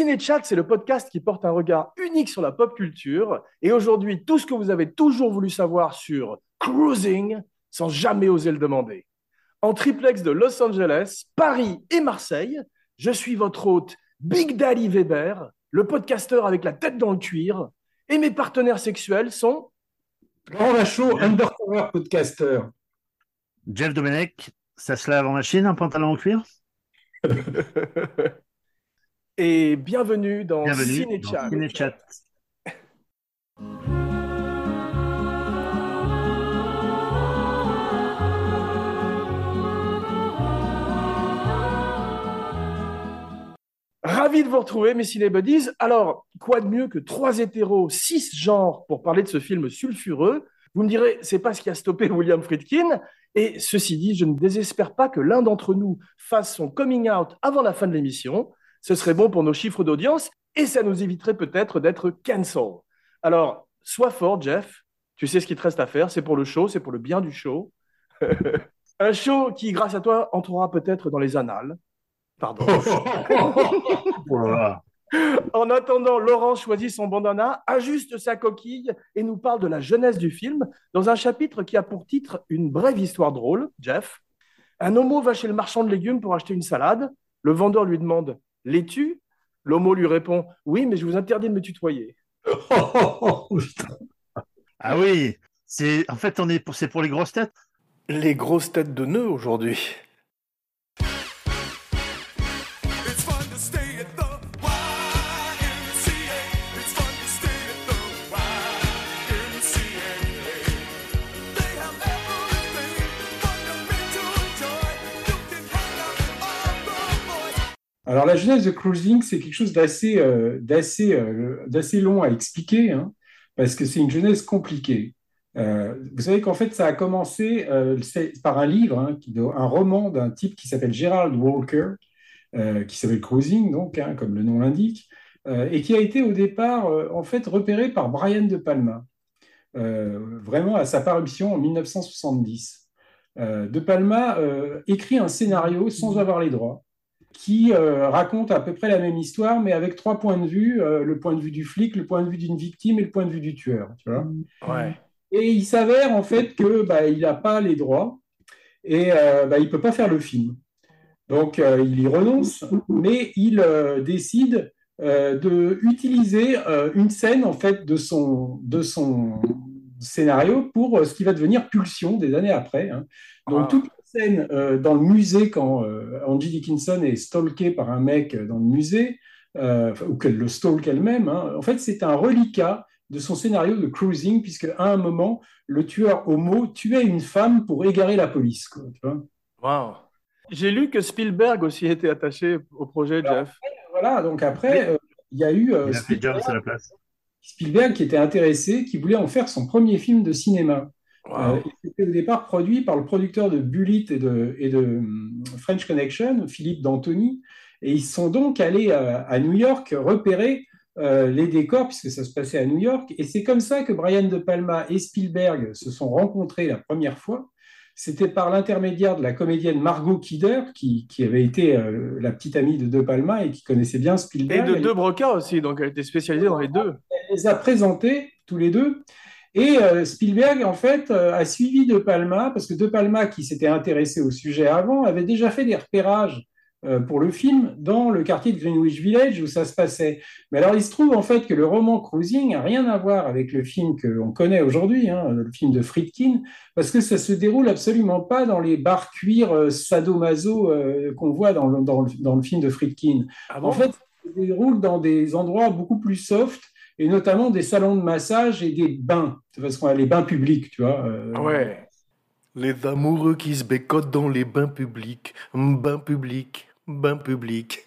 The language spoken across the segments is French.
Cinéchat, c'est le podcast qui porte un regard unique sur la pop culture. Et aujourd'hui, tout ce que vous avez toujours voulu savoir sur cruising sans jamais oser le demander. En triplex de Los Angeles, Paris et Marseille, je suis votre hôte Big Daddy Weber, le podcasteur avec la tête dans le cuir. Et mes partenaires sexuels sont. Laurent Lachaud, undercover podcaster. Jeff Domenech, ça se lave en machine, un pantalon en cuir? Et bienvenue dans Bienvenue Cinéchat. dans Cinéchat. Ravi de vous retrouver, mes cinébuddies. Alors, quoi de mieux que trois hétéros, six genres pour parler de ce film sulfureux? Vous me direz, c'est pas ce qui a stoppé William Friedkin. Et ceci dit, je ne désespère pas que l'un d'entre nous fasse son coming out avant la fin de l'émission. Ce serait bon pour nos chiffres d'audience et ça nous éviterait peut-être d'être cancel. Alors, sois fort, Jeff. Tu sais ce qu'il te reste à faire. C'est pour le show, c'est pour le bien du show. Un show qui, grâce à toi, entrera peut-être dans les annales. Pardon. Oh. En attendant, Laurent choisit son bandana, ajuste sa coquille et nous parle de la jeunesse du film dans un chapitre qui a pour titre Une brève histoire drôle. Jeff. Un homo va chez le marchand de légumes pour acheter une salade. Le vendeur lui demande L'es-tu? L'homo lui répond Oui, mais je vous interdis de me tutoyer. Ah oui, c'est en fait on est pour c'est pour les grosses têtes. Les grosses têtes de nœuds aujourd'hui. Alors, la jeunesse de Cruising, c'est quelque chose d'assez euh, euh, long à expliquer, hein, parce que c'est une jeunesse compliquée. Euh, vous savez qu'en fait, ça a commencé euh, par un livre, hein, un roman d'un type qui s'appelle Gerald Walker, euh, qui s'appelle Cruising, donc, hein, comme le nom l'indique, et qui a été au départ, en fait, repéré par Brian De Palma, vraiment à sa parution en 1970. Euh, De Palma écrit un scénario sans avoir les droits qui euh, raconte à peu près la même histoire, mais avec trois points de vue, euh, le point de vue du flic, le point de vue d'une victime et le point de vue du tueur. Tu vois Ouais. et il s'avère en fait que bah, il n'a pas les droits et euh, bah, il ne peut pas faire le film. Donc euh, il y renonce, mais il euh, décide de utiliser euh, une scène en fait de son, de son scénario pour ce qui va devenir Pulsion des années après. hein. Donc Ah. toute scène euh, dans le musée quand euh, Angie Dickinson est stalkée par un mec dans le musée, euh, ou qu'elle le stalk elle-même, hein, en fait c'est un reliquat de son scénario de cruising, puisque à un moment, le tueur homo tuait une femme pour égarer la police. quoi, tu vois. Wow. J'ai lu que Spielberg aussi était attaché au projet, Alors, Jeff. Voilà, donc après, euh, il y a eu euh, Il a fait Jones Spielberg, à la place. Spielberg qui était intéressé, qui voulait en faire son premier film de cinéma. Wow. Euh, et C'était au départ produit par le producteur de Bullitt et de, et de hum, French Connection, Philippe D'Antoni. Et ils sont donc allés à, à New York repérer euh, les décors, puisque ça se passait à New York. Et c'est comme ça que Brian De Palma et Spielberg se sont rencontrés la première fois. C'était par l'intermédiaire de la comédienne Margot Kidder, qui, qui avait été euh, la petite amie de De Palma et qui connaissait bien Et Spielberg. de Elle- deux Broca aussi, donc elle était spécialisée dans les deux. elle les a présentés tous les deux. Et euh, Spielberg, en fait, euh, a suivi De Palma, parce que De Palma, qui s'était intéressé au sujet avant, avait déjà fait des repérages euh, pour le film dans le quartier de Greenwich Village où ça se passait. Mais alors, il se trouve en fait que le roman Cruising n'a rien à voir avec le film qu'on connaît aujourd'hui, hein, le film de Friedkin, parce que ça se déroule absolument pas dans les bars cuir sadomaso qu'on voit dans le, dans, le, dans le film de Friedkin. Ah bon? En fait, ça se déroule dans des endroits beaucoup plus soft, et notamment des salons de massage et des bains, parce qu'on a les bains publics, tu vois. euh, Ouais. Les amoureux qui se bécotent dans les bains publics. Bains publics. Bains publics.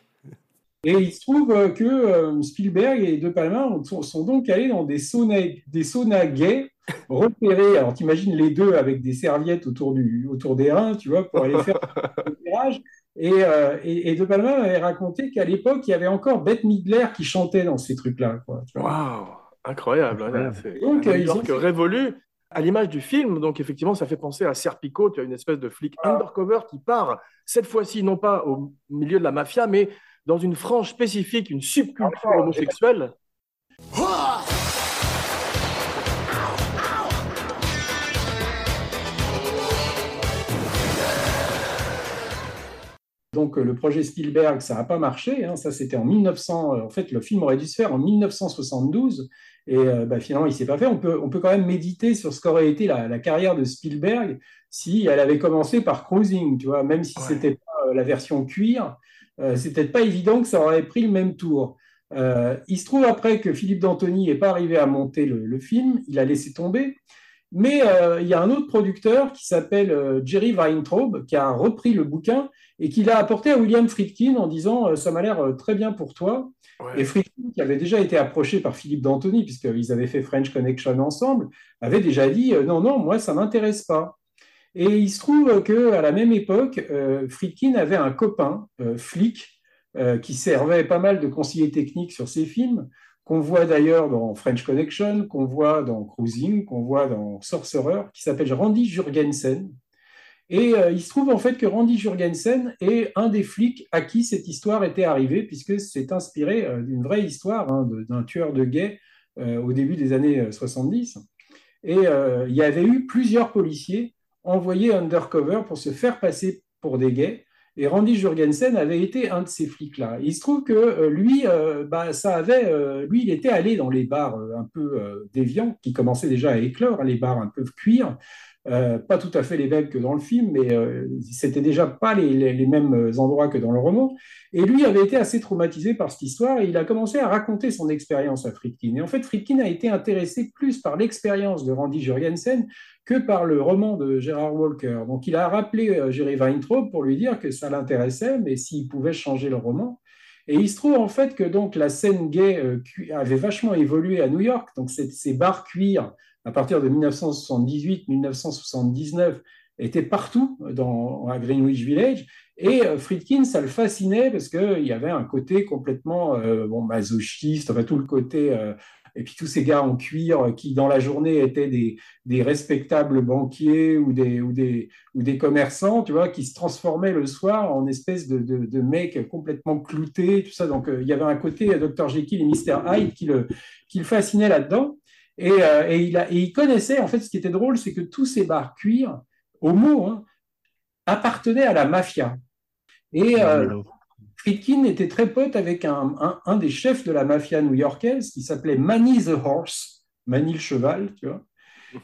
Et il se trouve euh, que euh, Spielberg et De Palma ont- sont, donc allés dans des saunas, des saunas gays repérés. Alors, t'imagines les deux avec des serviettes autour, du, autour des reins, tu vois, pour aller faire le repérage. Et, euh, et, et De Palma avait raconté qu'à l'époque, il y avait encore Bette Midler qui chantait dans ces trucs-là. Waouh, incroyable. Incroyable. C'est Donc, un euh, New ont révolu à l'image du film. Donc, effectivement, ça fait penser à Serpico. Tu as une espèce de flic Ah. undercover qui part, cette fois-ci, non pas au milieu de la mafia, mais dans une frange spécifique, une subculture Ah, Donc euh, le projet Spielberg, ça n'a pas marché. hein. Ça, c'était en 1900. euh, En fait, le film aurait dû se faire en 1972. Et euh, bah, finalement, il ne s'est pas fait. On peut, on peut quand même méditer sur ce qu'aurait été la, la carrière de Spielberg si elle avait commencé par Cruising, tu vois, même si Ouais. c'était pas euh, la version cuir, euh, c'est peut-être pas évident que ça aurait pris le même tour. Il se trouve après que Philippe D'Antoni n'est pas arrivé à monter le, le film, il a laissé tomber. Mais euh, il y a un autre producteur qui s'appelle euh, Jerry Weintraub qui a repris le bouquin et qui l'a apporté à William Friedkin en disant euh, ça m'a l'air très bien pour toi. Et Friedkin, qui avait déjà été approché par Philippe D'Antoni, puisqu'ils avaient fait French Connection ensemble, avait déjà dit non, non, moi, ça ne m'intéresse pas. Et il se trouve qu'à la même époque, Friedkin avait un copain, flic, qui servait pas mal de conseiller technique sur ses films, qu'on voit d'ailleurs dans French Connection, qu'on voit dans Cruising, qu'on voit dans Sorcerer, qui s'appelle Randy Jurgensen. Et euh, il se trouve en fait que Randy Jurgensen est un des flics à qui cette histoire était arrivée, puisque c'est inspiré euh, d'une vraie histoire hein, d'un tueur de gays euh, au début des années euh, 70. Et il y avait eu plusieurs policiers envoyés undercover pour se faire passer pour des gays. Et Randy Jurgensen avait été un de ces flics-là. Il se trouve que euh, lui, euh, bah, ça avait, euh, lui, il était allé dans les bars un peu déviants, qui commençaient déjà à éclore, hein, les bars un peu cuir, euh, pas tout à fait les mêmes que dans le film, mais euh, c'était déjà pas les, mêmes endroits que dans le roman. Et lui avait été assez traumatisé par cette histoire et il a commencé à raconter son expérience à Friedkin. Et en fait, Friedkin a été intéressé plus par l'expérience de Randy Jurgensen que par le roman de Gerard Walker. Donc il a rappelé euh, Jerry Weintraub pour lui dire que ça l'intéressait, mais s'il pouvait changer le roman. Et il se trouve en fait que donc la scène gay euh, avait vachement évolué à New York. Donc ces bars cuir à partir de 1978-1979 étaient partout dans, à Greenwich Village. Et euh, Friedkin, ça le fascinait parce qu'il y avait un côté complètement euh, bon, masochiste, enfin tout le côté. euh, et puis tous ces gars en cuir qui, dans la journée, étaient des, respectables banquiers ou des, ou, des, ou des commerçants, tu vois, qui se transformaient le soir en espèce de, de, mecs complètement cloutés, tout ça. Donc il y avait un côté Dr. Jekyll et Mr. Hyde qui le, qui le fascinait là-dedans. Et, euh, et, il a, et il connaissait, en fait, ce qui était drôle, c'est que tous ces bars cuir, au mot, hein, appartenaient à la mafia. Et euh, Friedkin était très pote avec un, un, un des chefs de la mafia new-yorkaise qui s'appelait Manny the Horse, Manny le cheval, tu vois.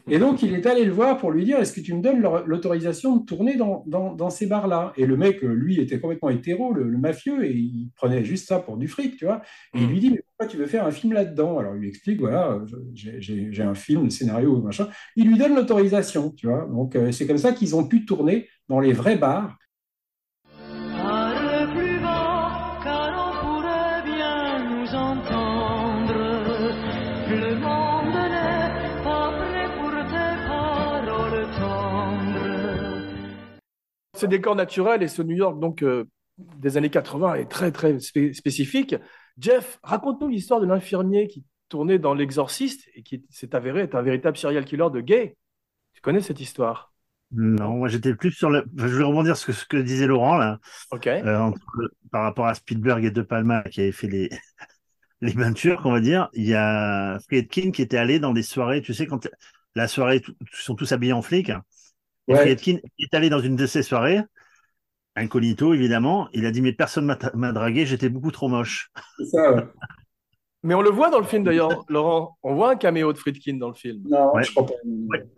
Et donc, il est allé le voir pour lui dire Est-ce que tu me donnes l'autorisation de tourner dans, dans, dans ces bars-là? Et le mec, lui, était complètement hétéro, le, le mafieux, et il prenait juste ça pour du fric, tu vois. Et il lui dit Mais pourquoi tu veux faire un film là-dedans? Alors, il lui explique Voilà, j'ai- un film, le scénario, machin. Il lui donne l'autorisation, tu vois. Donc, euh, c'est comme ça qu'ils ont pu tourner dans les vrais bars. Ces décors naturels et ce New York donc euh, des années 80 est très très spé- spécifique. Jeff, raconte-nous l'histoire de l'infirmier qui tournait dans L'Exorciste et qui s'est avéré être un véritable serial killer de gay. Tu connais cette histoire? Non, moi j'étais plus sur le. Je vais rebondir sur ce que disait Laurent là, Ok. euh, entre- par rapport à Spielberg et De Palma qui avaient fait les les peintures, on va dire. Il y a Friedkin qui était allé dans des soirées, tu sais, quand la soirée, ils sont tous habillés en flic. Et Ouais. Friedkin est allé dans une de ces soirées, incognito évidemment. Il a dit mais personne m'a m'a dragué, j'étais beaucoup trop moche. C'est ça, ouais. Mais on le voit dans le film d'ailleurs, Laurent. On voit un caméo de Friedkin dans le film. Non, Ouais. je crois pas.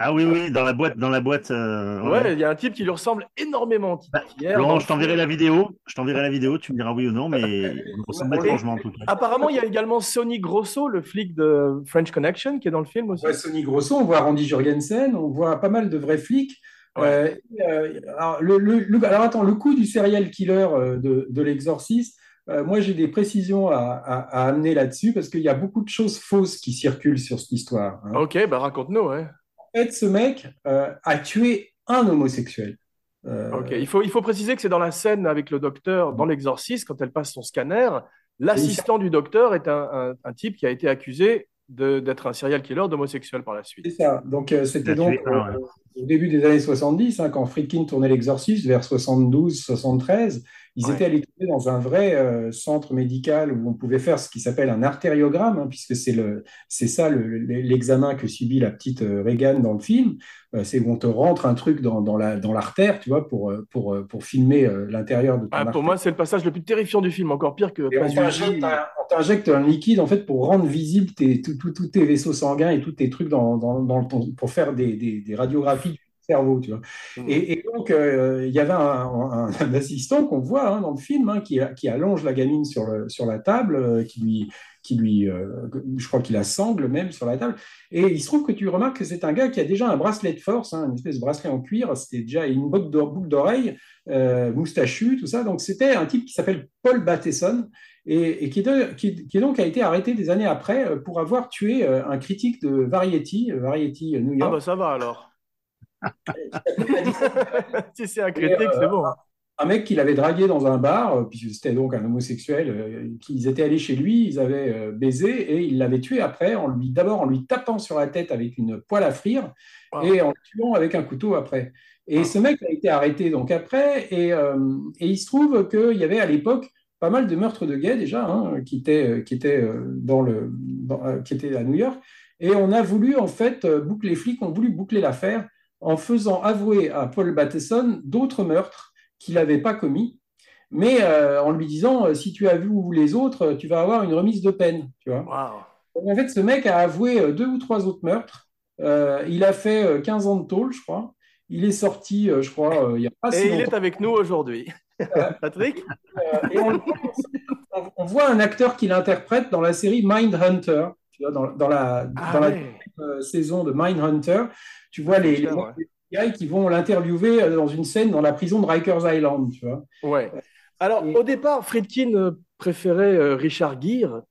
Ah oui oui, dans la boîte, dans la boîte. euh, Ouais, il y a un type qui lui ressemble énormément. qui- Bah, Laurent, je t'enverrai la vidéo. Je t'enverrai la vidéo. Tu me diras oui ou non, mais il me ressemble étrangement en tout cas. Apparemment, il y a également Sonny Grosso, le flic de French Connection, qui est dans le film aussi. Sonny Grosso, on voit Randy Jurgensen, on voit pas mal de vrais flics. Ouais. Euh, euh, alors, le, le- le- alors, attends, le coup du serial killer euh, de, de l'exorciste, euh, moi j'ai des précisions à, à- à amener là-dessus parce qu'il y a beaucoup de choses fausses qui circulent sur cette histoire. hein. Ok, bah raconte-nous. Ouais. En fait, ce mec euh, a tué un homosexuel. Ok, il faut, il faut préciser que c'est dans la scène avec le docteur dans l'exorciste, quand elle passe son scanner, l'assistant du docteur est un, un- un type qui a été accusé d'être un serial killer d'homosexuel par la suite. C'est ça. Donc, euh, c'était donc tué un, euh, au début des années 70, hein, quand Friedkin tournait l'exorciste vers 72, 73. Ils Ouais. étaient allés dans un vrai euh, centre médical où on pouvait faire ce qui s'appelle un artériogramme, hein, puisque c'est le, c'est ça le- le- l'examen que subit la petite euh, Reagan dans le film. Euh, c'est où on te rentre un truc dans, dans la, dans l'artère, tu vois, pour, pour, pour filmer l'intérieur de ton Ah, pour artère. moi, c'est le passage le plus terrifiant du film, encore pire que on t'injecte un, liquide en fait pour rendre visible tes, tous tes vaisseaux sanguins et tous tes trucs dans, dans, dans le- pour faire des, des, des radiographies cerveau, tu vois. Mm. Et, et donc euh, il y avait un, un- un assistant qu'on voit hein, dans le film hein, qui, qui allonge la gamine sur, le, sur la table, euh, qui lui, qui lui euh, je crois qu'il la sangle même sur la table. Et il se trouve que tu remarques que c'est un gars qui a déjà un bracelet de force, hein, une espèce de bracelet en cuir. C'était déjà une boucle d'o- boucle d'oreille, moustachu, tout ça. Donc c'était un type qui s'appelle Paul Bateson et, et qui, qui, qui donc a été arrêté des années après pour avoir tué un critique de Variety, Variety New Ah York. bah ça va alors. si c'est un critique, euh, c'est bon. un mec qu'il avait dragué dans un bar, euh, puisque c'était donc un homosexuel, euh, qu'ils étaient allés chez lui, ils avaient euh, baisé et il l'avait tué après, en lui d'abord en lui tapant sur la tête avec une poêle à frire Wow. et en le tuant avec un couteau après. Et ce mec a été arrêté donc après, et, euh, et il se trouve qu'il y avait à l'époque pas mal de meurtres de gays déjà, hein, qui étaient, euh, qui étaient, euh, dans le, dans- euh, qui étaient à New York. Et on a voulu, en fait, euh, boucler, les flics ont voulu boucler l'affaire en faisant avouer à Paul Bateson d'autres meurtres qu'il n'avait pas commis, mais euh, en lui disant euh, si tu as vu les autres, tu vas avoir une remise de peine. Tu vois. Donc, en fait, ce mec a avoué euh, deux ou trois autres meurtres. Euh, il a fait euh, 15 ans de tôle, je crois. Il est sorti, je crois, euh, il n'y a pas si Et il est longtemps. avec nous aujourd'hui. Patrick? et on voit un acteur qui l'interprète dans la série Mindhunter. Tu vois, dans, dans la, Ah dans la ouais. euh, saison de Mindhunter, tu vois les, les du FBI qui vont l'interviewer euh, dans une scène dans la prison de Rikers Island. Tu vois. Ouais. Alors, Et- au départ, Friedkin euh, préférait euh, Richard Gere.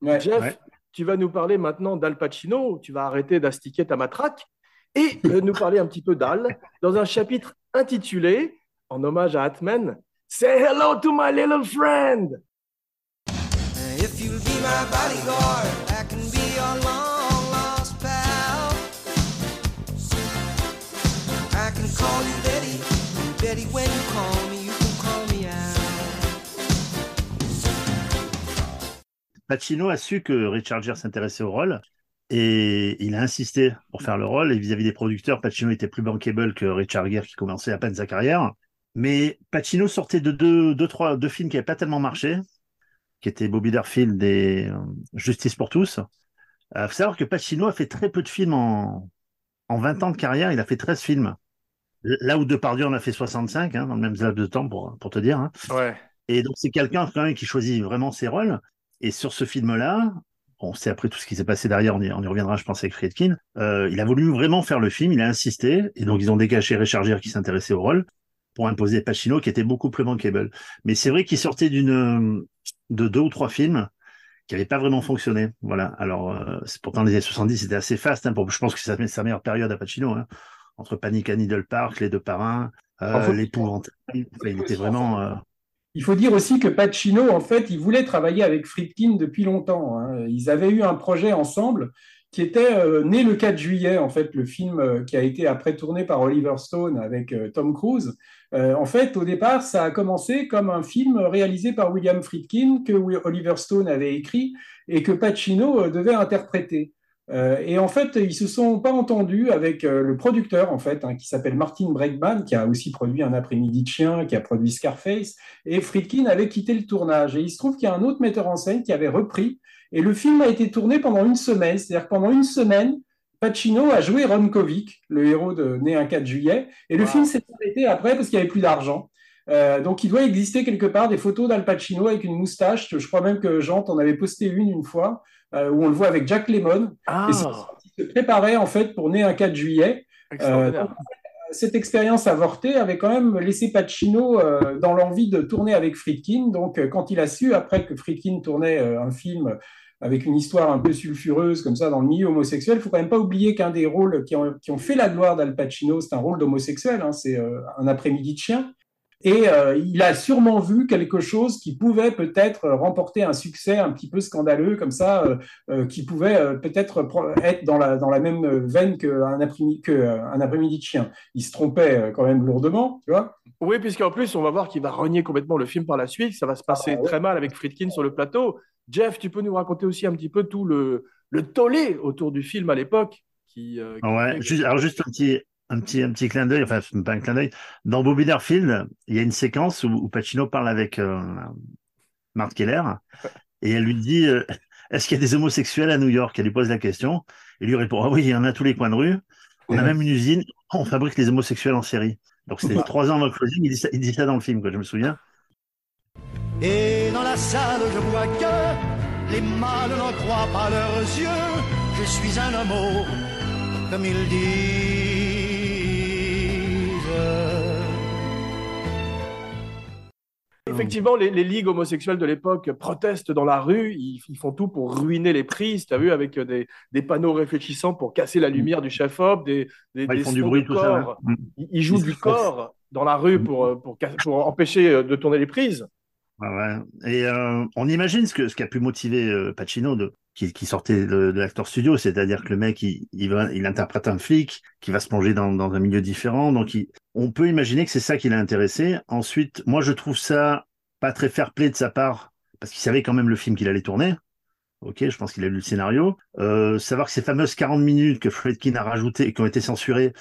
Ouais. Jeff, Ouais. tu vas nous parler maintenant d'Al Pacino. Tu vas arrêter d'astiquer ta matraque et euh, nous parler un petit peu d'Al dans un chapitre intitulé, en hommage à Atman, Say hello to my little friend. If you'll be my bodyguard, Pacino a su que Richard Gere s'intéressait au rôle et il a insisté pour faire le rôle. Et vis-à-vis des producteurs, Pacino était plus bankable que Richard Gere qui commençait à peine sa carrière. Mais Pacino sortait de deux, deux, trois, deux films qui n'avaient pas tellement marché, qui étaient Bobby Darfield et euh, Justice pour tous. Il faut savoir que Pacino a fait très peu de films en, en 20 ans de carrière. Il a fait 13 films. Là où Depardieu en a fait 65, hein, dans le même laps de temps, pour, pour te dire. hein. Ouais. Et donc, c'est quelqu'un quand même qui choisit vraiment ses rôles. Et sur ce film-là, on sait après tout ce qui s'est passé derrière, on y, on y reviendra, je pense, avec Friedkin. Euh, il a voulu vraiment faire le film, il a insisté, et donc ils ont dégagé Richard qui s'intéressait au rôle pour imposer Pacino qui était beaucoup plus bankable. Mais c'est vrai qu'il sortait d'une de deux ou trois films qui n'avaient pas vraiment fonctionné. Voilà. Alors, euh, c'est pourtant les années 70, c'était assez fast. Hein, pour, je pense que c'est sa, sa meilleure période à Pacino, hein, entre Panic à Needle Park, Les Deux Parrains, euh, L'Épouvantail. Enfin, il était vraiment. euh, Il faut dire aussi que Pacino, en fait, il voulait travailler avec Friedkin depuis longtemps. hein. Ils avaient eu un projet ensemble qui était euh, né le 4 juillet, en fait, le film euh, qui a été après tourné par Oliver Stone avec Tom Cruise. En fait, au départ, ça a commencé comme un film réalisé par William Friedkin que Oliver Stone avait écrit et que Pacino devait interpréter. Euh, et en fait, ils se sont pas entendus avec euh, le producteur, en fait, hein, qui s'appelle Martin Bregman, qui a aussi produit Un après-midi de chien, qui a produit Scarface et Friedkin avait quitté le tournage. Et il se trouve qu'il y a un autre metteur en scène qui avait repris, et le film a été tourné pendant une semaine. C'est-à-dire que pendant une semaine, Pacino a joué Ron Kovic, le héros de Né un 4 juillet, et le Wow. film s'est arrêté après parce qu'il n'y avait plus d'argent. Euh, donc il doit exister quelque part des photos d'Al Pacino avec une moustache. Je crois même que Jean en avait posté une une fois, euh, où on le voit avec Jack Lemmon. Ah, Et il se préparait en fait pour Né un 4 juillet. donc, cette expérience avortée avait quand même laissé Pacino euh, dans l'envie de tourner avec Friedkin. Donc, euh, quand il a su, après que Friedkin tournait euh, un film avec une histoire un peu sulfureuse, comme ça, dans le milieu homosexuel, il faut quand même pas oublier qu'un des rôles qui ont, qui ont fait la gloire d'Al Pacino, c'est un rôle d'homosexuel, hein, c'est euh, Un après-midi de chien. Et euh, il a sûrement vu quelque chose qui pouvait peut-être remporter un succès un petit peu scandaleux, comme ça, euh, euh, qui pouvait euh, peut-être être dans la, dans la même veine qu'un après-midi que, un après-midi de chien. Il se trompait quand même lourdement, tu vois. Oui, puisqu'en plus, on va voir qu'il va renier complètement le film par la suite. Ça va se passer Ah, ouais. très mal avec Friedkin sur le plateau. Jeff, tu peux nous raconter aussi un petit peu tout le, le tollé autour du film à l'époque qui, euh, qui Ouais, juste, alors juste un petit, un petit, un petit clin d'œil, enfin, pas un clin d'œil. Dans Bobby Darfield, il y a une séquence où, où Pacino parle avec euh, Marthe Keller et elle lui dit euh, Est-ce qu'il y a des homosexuels à New York? Elle lui pose la question. Et lui répond Ah oui, il y en a à tous les coins de rue. On a même une usine, on fabrique les homosexuels en série. Donc c'était trois ans avant le closing, il dit ça, il dit ça dans le film, quoi, je me souviens. Et dans la salle, je vois que les mâles n'en croient pas leurs yeux. Je suis un homo, comme ils disent. Effectivement, les, les ligues homosexuelles de l'époque protestent dans la rue, ils, ils font tout pour ruiner les prises, tu as vu, avec euh, des, des panneaux réfléchissants pour casser la lumière du chef-op, des, des ils font du bruit, tout ça. corps. Mm. Ils, ils jouent du corps dans la rue pour, euh, pour, empêcher euh, de tourner les prises. Ouais. Et euh, on imagine ce que ce qui a pu motiver euh, Pacino de qui, sortait de, de l'acteur studio, c'est-à-dire que le mec il, interprète un flic qui va se plonger dans, un milieu différent, donc on peut imaginer que c'est ça qui l'a intéressé. Ensuite, moi je trouve ça pas très fair-play de sa part parce qu'il savait quand même le film qu'il allait tourner. Ok, je pense qu'il a lu le scénario. Euh, savoir que ces fameuses 40 minutes que Friedkin a rajoutées et qui ont été censurées,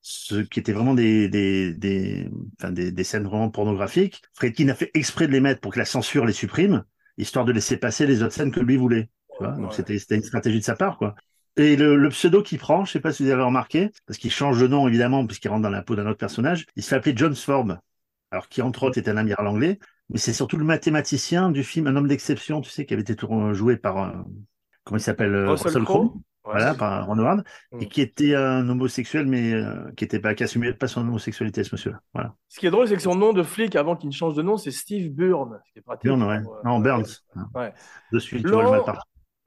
ce qui étaient vraiment des, des, scènes vraiment pornographiques. Friedkin a fait exprès de les mettre pour que la censure les supprime, histoire de laisser passer les autres scènes que lui voulait. Tu vois Donc Ouais. c'était c'était une stratégie de sa part, quoi. Et le, le pseudo qu'il prend, je sais pas si vous avez remarqué, parce qu'il change de nom évidemment, puisqu'il rentre dans la peau d'un autre personnage, il se fait appeler John Sform, alors qui entre autres est un amiral anglais, mais c'est surtout le mathématicien du film Un homme d'exception, tu sais, qui avait été joué par, euh, comment il s'appelle, euh, Russell Crowe Ouais. voilà, par Ron Howard, Mm. et qui était un homosexuel, mais euh, qui était pas, qui assumait pas son homosexualité, ce monsieur-là. Voilà. Ce qui est drôle, c'est que son nom de flic avant qu'il ne change de nom, c'est Steve Burn. Ce qui est pratique Burn, ouais. pour, euh, Non, Burns. Ouais. De suite, Laurent,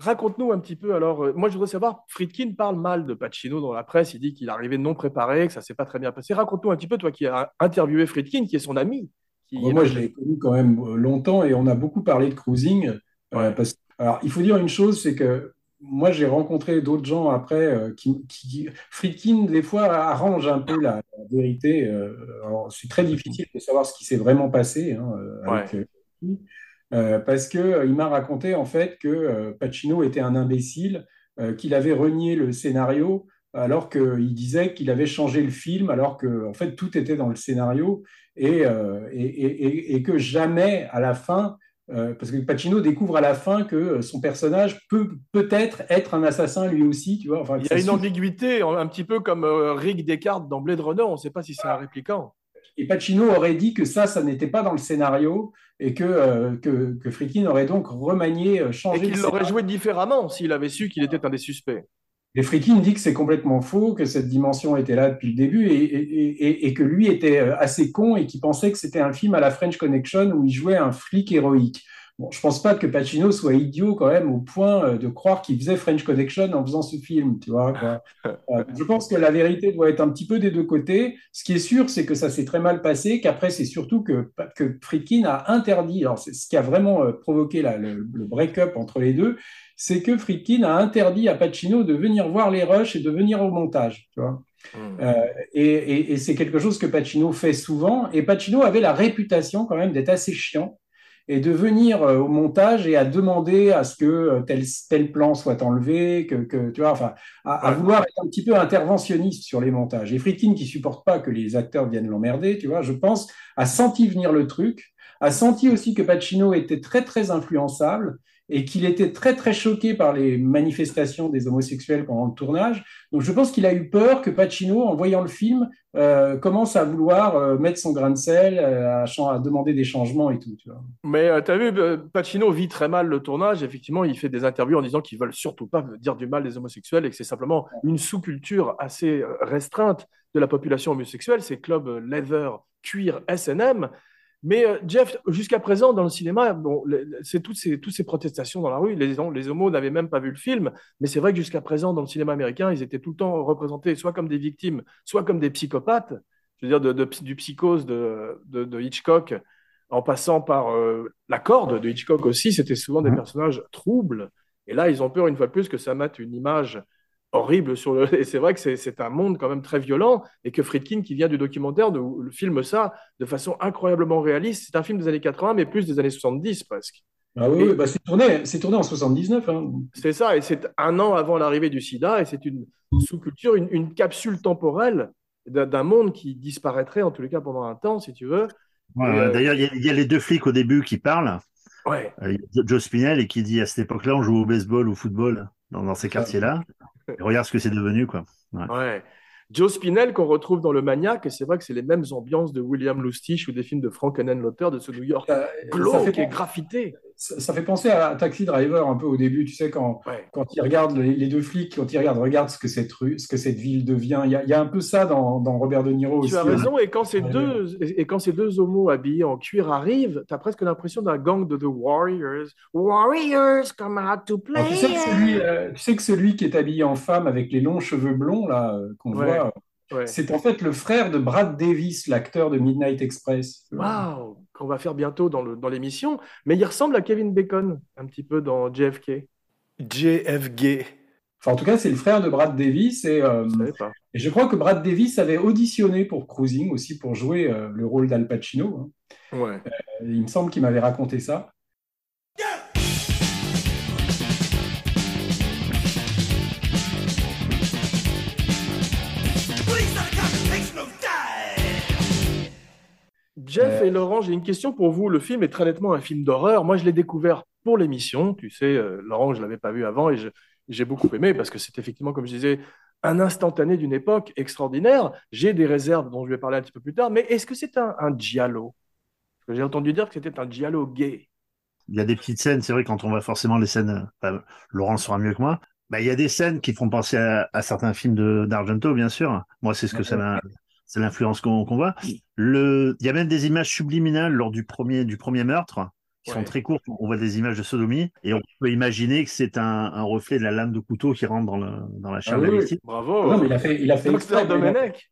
Raconte-nous un petit peu. Alors, euh, moi, je voudrais savoir, Friedkin parle mal de Pacino dans la presse. Il dit qu'il est arrivé non préparé, que ça s'est pas très bien passé. Raconte-nous un petit peu, toi qui as interviewé Friedkin, qui est son ami. Qui moi, je l'ai connu quand même euh, longtemps et on a beaucoup parlé de cruising. euh, parce... Alors, il faut dire une chose, c'est que moi, j'ai rencontré d'autres gens après euh, qui, qui... Friedkin, des fois, arrange un peu la, la vérité. c'est très difficile de savoir ce qui s'est vraiment passé hein, avec, parce que euh, il m'a raconté en fait que euh, Pacino était un imbécile, euh, qu'il avait renié le scénario alors qu'il disait qu'il avait changé le film, alors que en fait tout était dans le scénario et, euh, et, et, et que jamais à la fin, euh, parce que Pacino découvre à la fin que son personnage peut peut-être être un assassin lui aussi, tu vois. Enfin, Il y a une suit- ambiguïté, un petit peu comme euh, Rick Descartes dans Blade Runner. On ne sait pas si c'est un répliquant. Et Pacino aurait dit que ça, ça n'était pas dans le scénario et que, euh, que, que Friedkin aurait donc remanié, euh, Et changé qu'il le l'aurait joué différemment s'il avait su qu'il était un des suspects. Et Friedkin dit que c'est complètement faux, que cette dimension était là depuis le début et, et, et, et que lui était euh, assez con et qu'il pensait que c'était un film à la French Connection où il jouait un flic héroïque. Bon, je pense pas que Pacino soit idiot quand même au point euh, de croire qu'il faisait French Connection en faisant ce film, tu vois. Quoi. Euh, je pense que la vérité doit être un petit peu des deux côtés. Ce qui est sûr, c'est que ça s'est très mal passé, qu'après c'est surtout que, que Friedkin a interdit, alors c'est ce qui a vraiment euh, provoqué le, le break-up entre les deux, c'est que Friedkin a interdit à Pacino de venir voir les rushs et de venir au montage, tu vois. Euh, et, et- et c'est quelque chose que Pacino fait souvent. Et Pacino avait la réputation quand même d'être assez chiant et de venir euh, au montage et à demander à ce que euh, tel, tel plan soit enlevé, que, que tu vois, enfin, à, vouloir être un petit peu interventionniste sur les montages. Et Friedkin, qui supporte pas que les acteurs viennent l'emmerder, tu vois, je pense, a senti venir le truc, a senti aussi que Pacino était très très influençable et qu'il était très très choqué par les manifestations des homosexuels pendant le tournage. Donc je pense qu'il a eu peur que Pacino, en voyant le film, euh, commence à vouloir euh, mettre son grain de sel, euh, à, demander des changements et tout. Mais tu as vu, Pacino vit très mal le tournage. Effectivement, il fait des interviews en disant qu'ils veulent surtout pas dire du mal des homosexuels et que c'est simplement une sous-culture assez restreinte de la population homosexuelle. C'est club euh, leather, cuir, S&M. Mais euh, Jeff, jusqu'à présent, dans le cinéma, bon, c'est toutes ces, toutes ces protestations dans la rue. Les, les homos n'avaient même pas vu le film. Mais c'est vrai que jusqu'à présent, dans le cinéma américain, ils étaient tout le temps représentés soit comme des victimes, soit comme des psychopathes. Je veux dire, de, de- du psychose de, de- Hitchcock en passant par euh, la corde de Hitchcock aussi, c'était souvent des Mhm. personnages troubles. Et là, ils ont peur, une fois de plus, que ça mette une image horrible sur le. Et c'est vrai que c'est c'est un monde quand même très violent et que Friedkin, qui vient du documentaire, de, le filme ça de façon incroyablement réaliste. C'est un film des années 80, mais plus des années 70 presque. Ah oui, Et- bah, c'est tourné, c'est tourné en 79. hein. C'est ça, et c'est un an avant l'arrivée du sida, et c'est une sous-culture, une, une capsule temporelle d'un monde qui disparaîtrait, en tous les cas pendant un temps, si tu veux. Ouais, euh, D'ailleurs, il y, a- il y a les deux flics au début qui parlent. Ouais, Euh, il y a Joe Spinell et qui dit à cette époque-là, on joue au baseball, au football dans, dans ces quartiers-là. Et regarde ce que c'est devenu, quoi. ouais. Joe Spinell qu'on retrouve dans Le Maniac, et c'est vrai que c'est les mêmes ambiances de William Lustig ou des films de Frank Euh, Henenlotter de ce New York glauque fait, et graffité. Ça, ça fait penser à Taxi Driver un peu au début, tu sais, quand, Ouais. quand ils regardent les, les deux flics, quand ils regardent, regarde ce que cette rue, ce que cette ville devient. Il y a, il y a un peu ça dans, dans Robert De Niro aussi. Tu as hein. raison, et quand ces deux, et quand ces deux homos habillés en cuir arrivent, tu as presque l'impression d'un gang de The Warriors. Warriors come out to play. Alors, tu, sais que celui, euh, tu sais que celui qui est habillé en femme avec les longs cheveux blonds là euh, qu'on Ouais. voit, Ouais. c'est en fait le frère de Brad Davis, l'acteur de Midnight Express. Waouh, qu'on va faire bientôt dans le- dans l'émission. Mais il ressemble à Kevin Bacon, un petit peu dans JFK. JFG. Enfin, en tout cas, c'est le frère de Brad Davis et, euh, Je et je crois que Brad Davis avait auditionné pour Cruising aussi pour jouer euh, le rôle d'Al Pacino. hein. Ouais. Et Il me semble qu'il m'avait raconté ça. Jeff Euh, et Laurent, j'ai une question pour vous. Le film est très nettement un film d'horreur. Moi, je l'ai découvert pour l'émission. Tu sais, euh, Laurent, je l'avais pas vu avant et j'ai beaucoup aimé parce que c'est effectivement, comme je disais, un instantané d'une époque extraordinaire. J'ai des réserves dont je vais parler un petit peu plus tard. Mais est-ce que c'est un, un giallo? J'ai entendu dire que c'était un giallo gay. Il y a des petites scènes, c'est vrai, quand on voit forcément les scènes, euh, enfin, Laurent saura mieux que moi. Bah, il y a des scènes qui font penser à, à certains films d'Argento, bien sûr. Moi, c'est ce que ça m'a, c'est l'influence qu'on voit. Le, il y a même des images subliminales lors du premier, du premier meurtre, qui Ouais. sont très courtes. On voit des images de sodomie et on peut imaginer que c'est un, un reflet de la lame de couteau qui rentre dans, le, dans la chair Ah de oui, victime. Bravo. Non, mais il a fait, il a fait exprès, Domenech.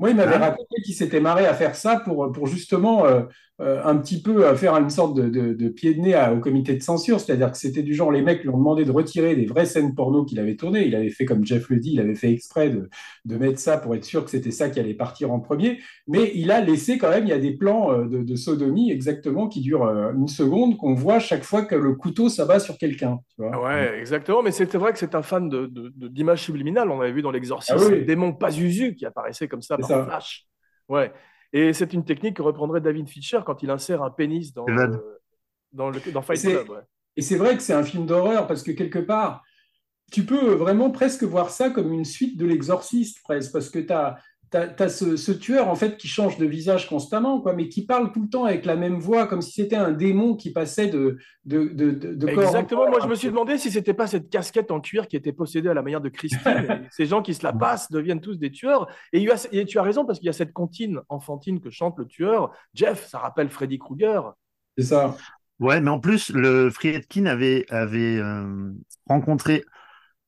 Moi, il m'avait Hein raconté qu'il s'était marré à faire ça pour, pour justement euh, un petit peu euh, faire une sorte de, de- de pied de nez à- au comité de censure. C'est-à-dire que c'était du genre, les mecs lui ont demandé de retirer des vraies scènes porno qu'il avait tournées. Il avait fait, comme Jeff le dit, il avait fait exprès de, de mettre ça pour être sûr que c'était ça qui allait partir en premier. Mais il a laissé quand même, il y a des plans euh, de, sodomie exactement qui durent euh, une seconde qu'on voit chaque fois que le couteau s'abat sur quelqu'un. Ouais, exactement. Mais c'était vrai que c'est un fan d'images subliminales. On avait vu dans l'Exorciste Ah oui. le démon Pazuzu qui apparaissait comme ça par ça. flash. Ouais. Et c'est une technique que reprendrait David Fincher quand il insère un pénis dans, le- dans, le, dans Fight Club. ouais. Et c'est vrai que c'est un film d'horreur parce que quelque part, tu peux vraiment presque voir ça comme une suite de l'exorciste, presque, parce que tu as, ce, ce tueur en fait qui change de visage constamment, quoi, mais qui parle tout le temps avec la même voix, comme si c'était un démon qui passait de, de, de, de, de corps en Exactement. Moi, je me suis demandé si c'était pas cette casquette en cuir qui était possédée à la manière de Christine. Ces gens qui se la passent deviennent tous des tueurs. Et, il y a- et tu as raison parce qu'il y a cette comptine enfantine que chante le tueur. Jeff, ça rappelle Freddy Krueger. C'est ça. Ouais, mais en plus, le Friedkin avait, avait euh, rencontré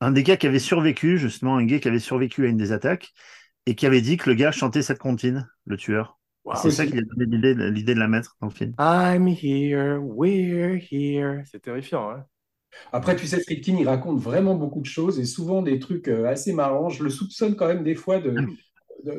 un des gars qui avait survécu, justement, un gay qui avait survécu à une des attaques, et qui avait dit que le gars chantait cette comptine, le tueur. Wow. C'est ça qui a donné l'idée, l'idée de la mettre dans le film. I'm here, we're here. C'est terrifiant, hein Après, tu sais, Friedkin, il raconte vraiment beaucoup de choses et souvent des trucs euh, assez marrants. Je le soupçonne quand même des fois de,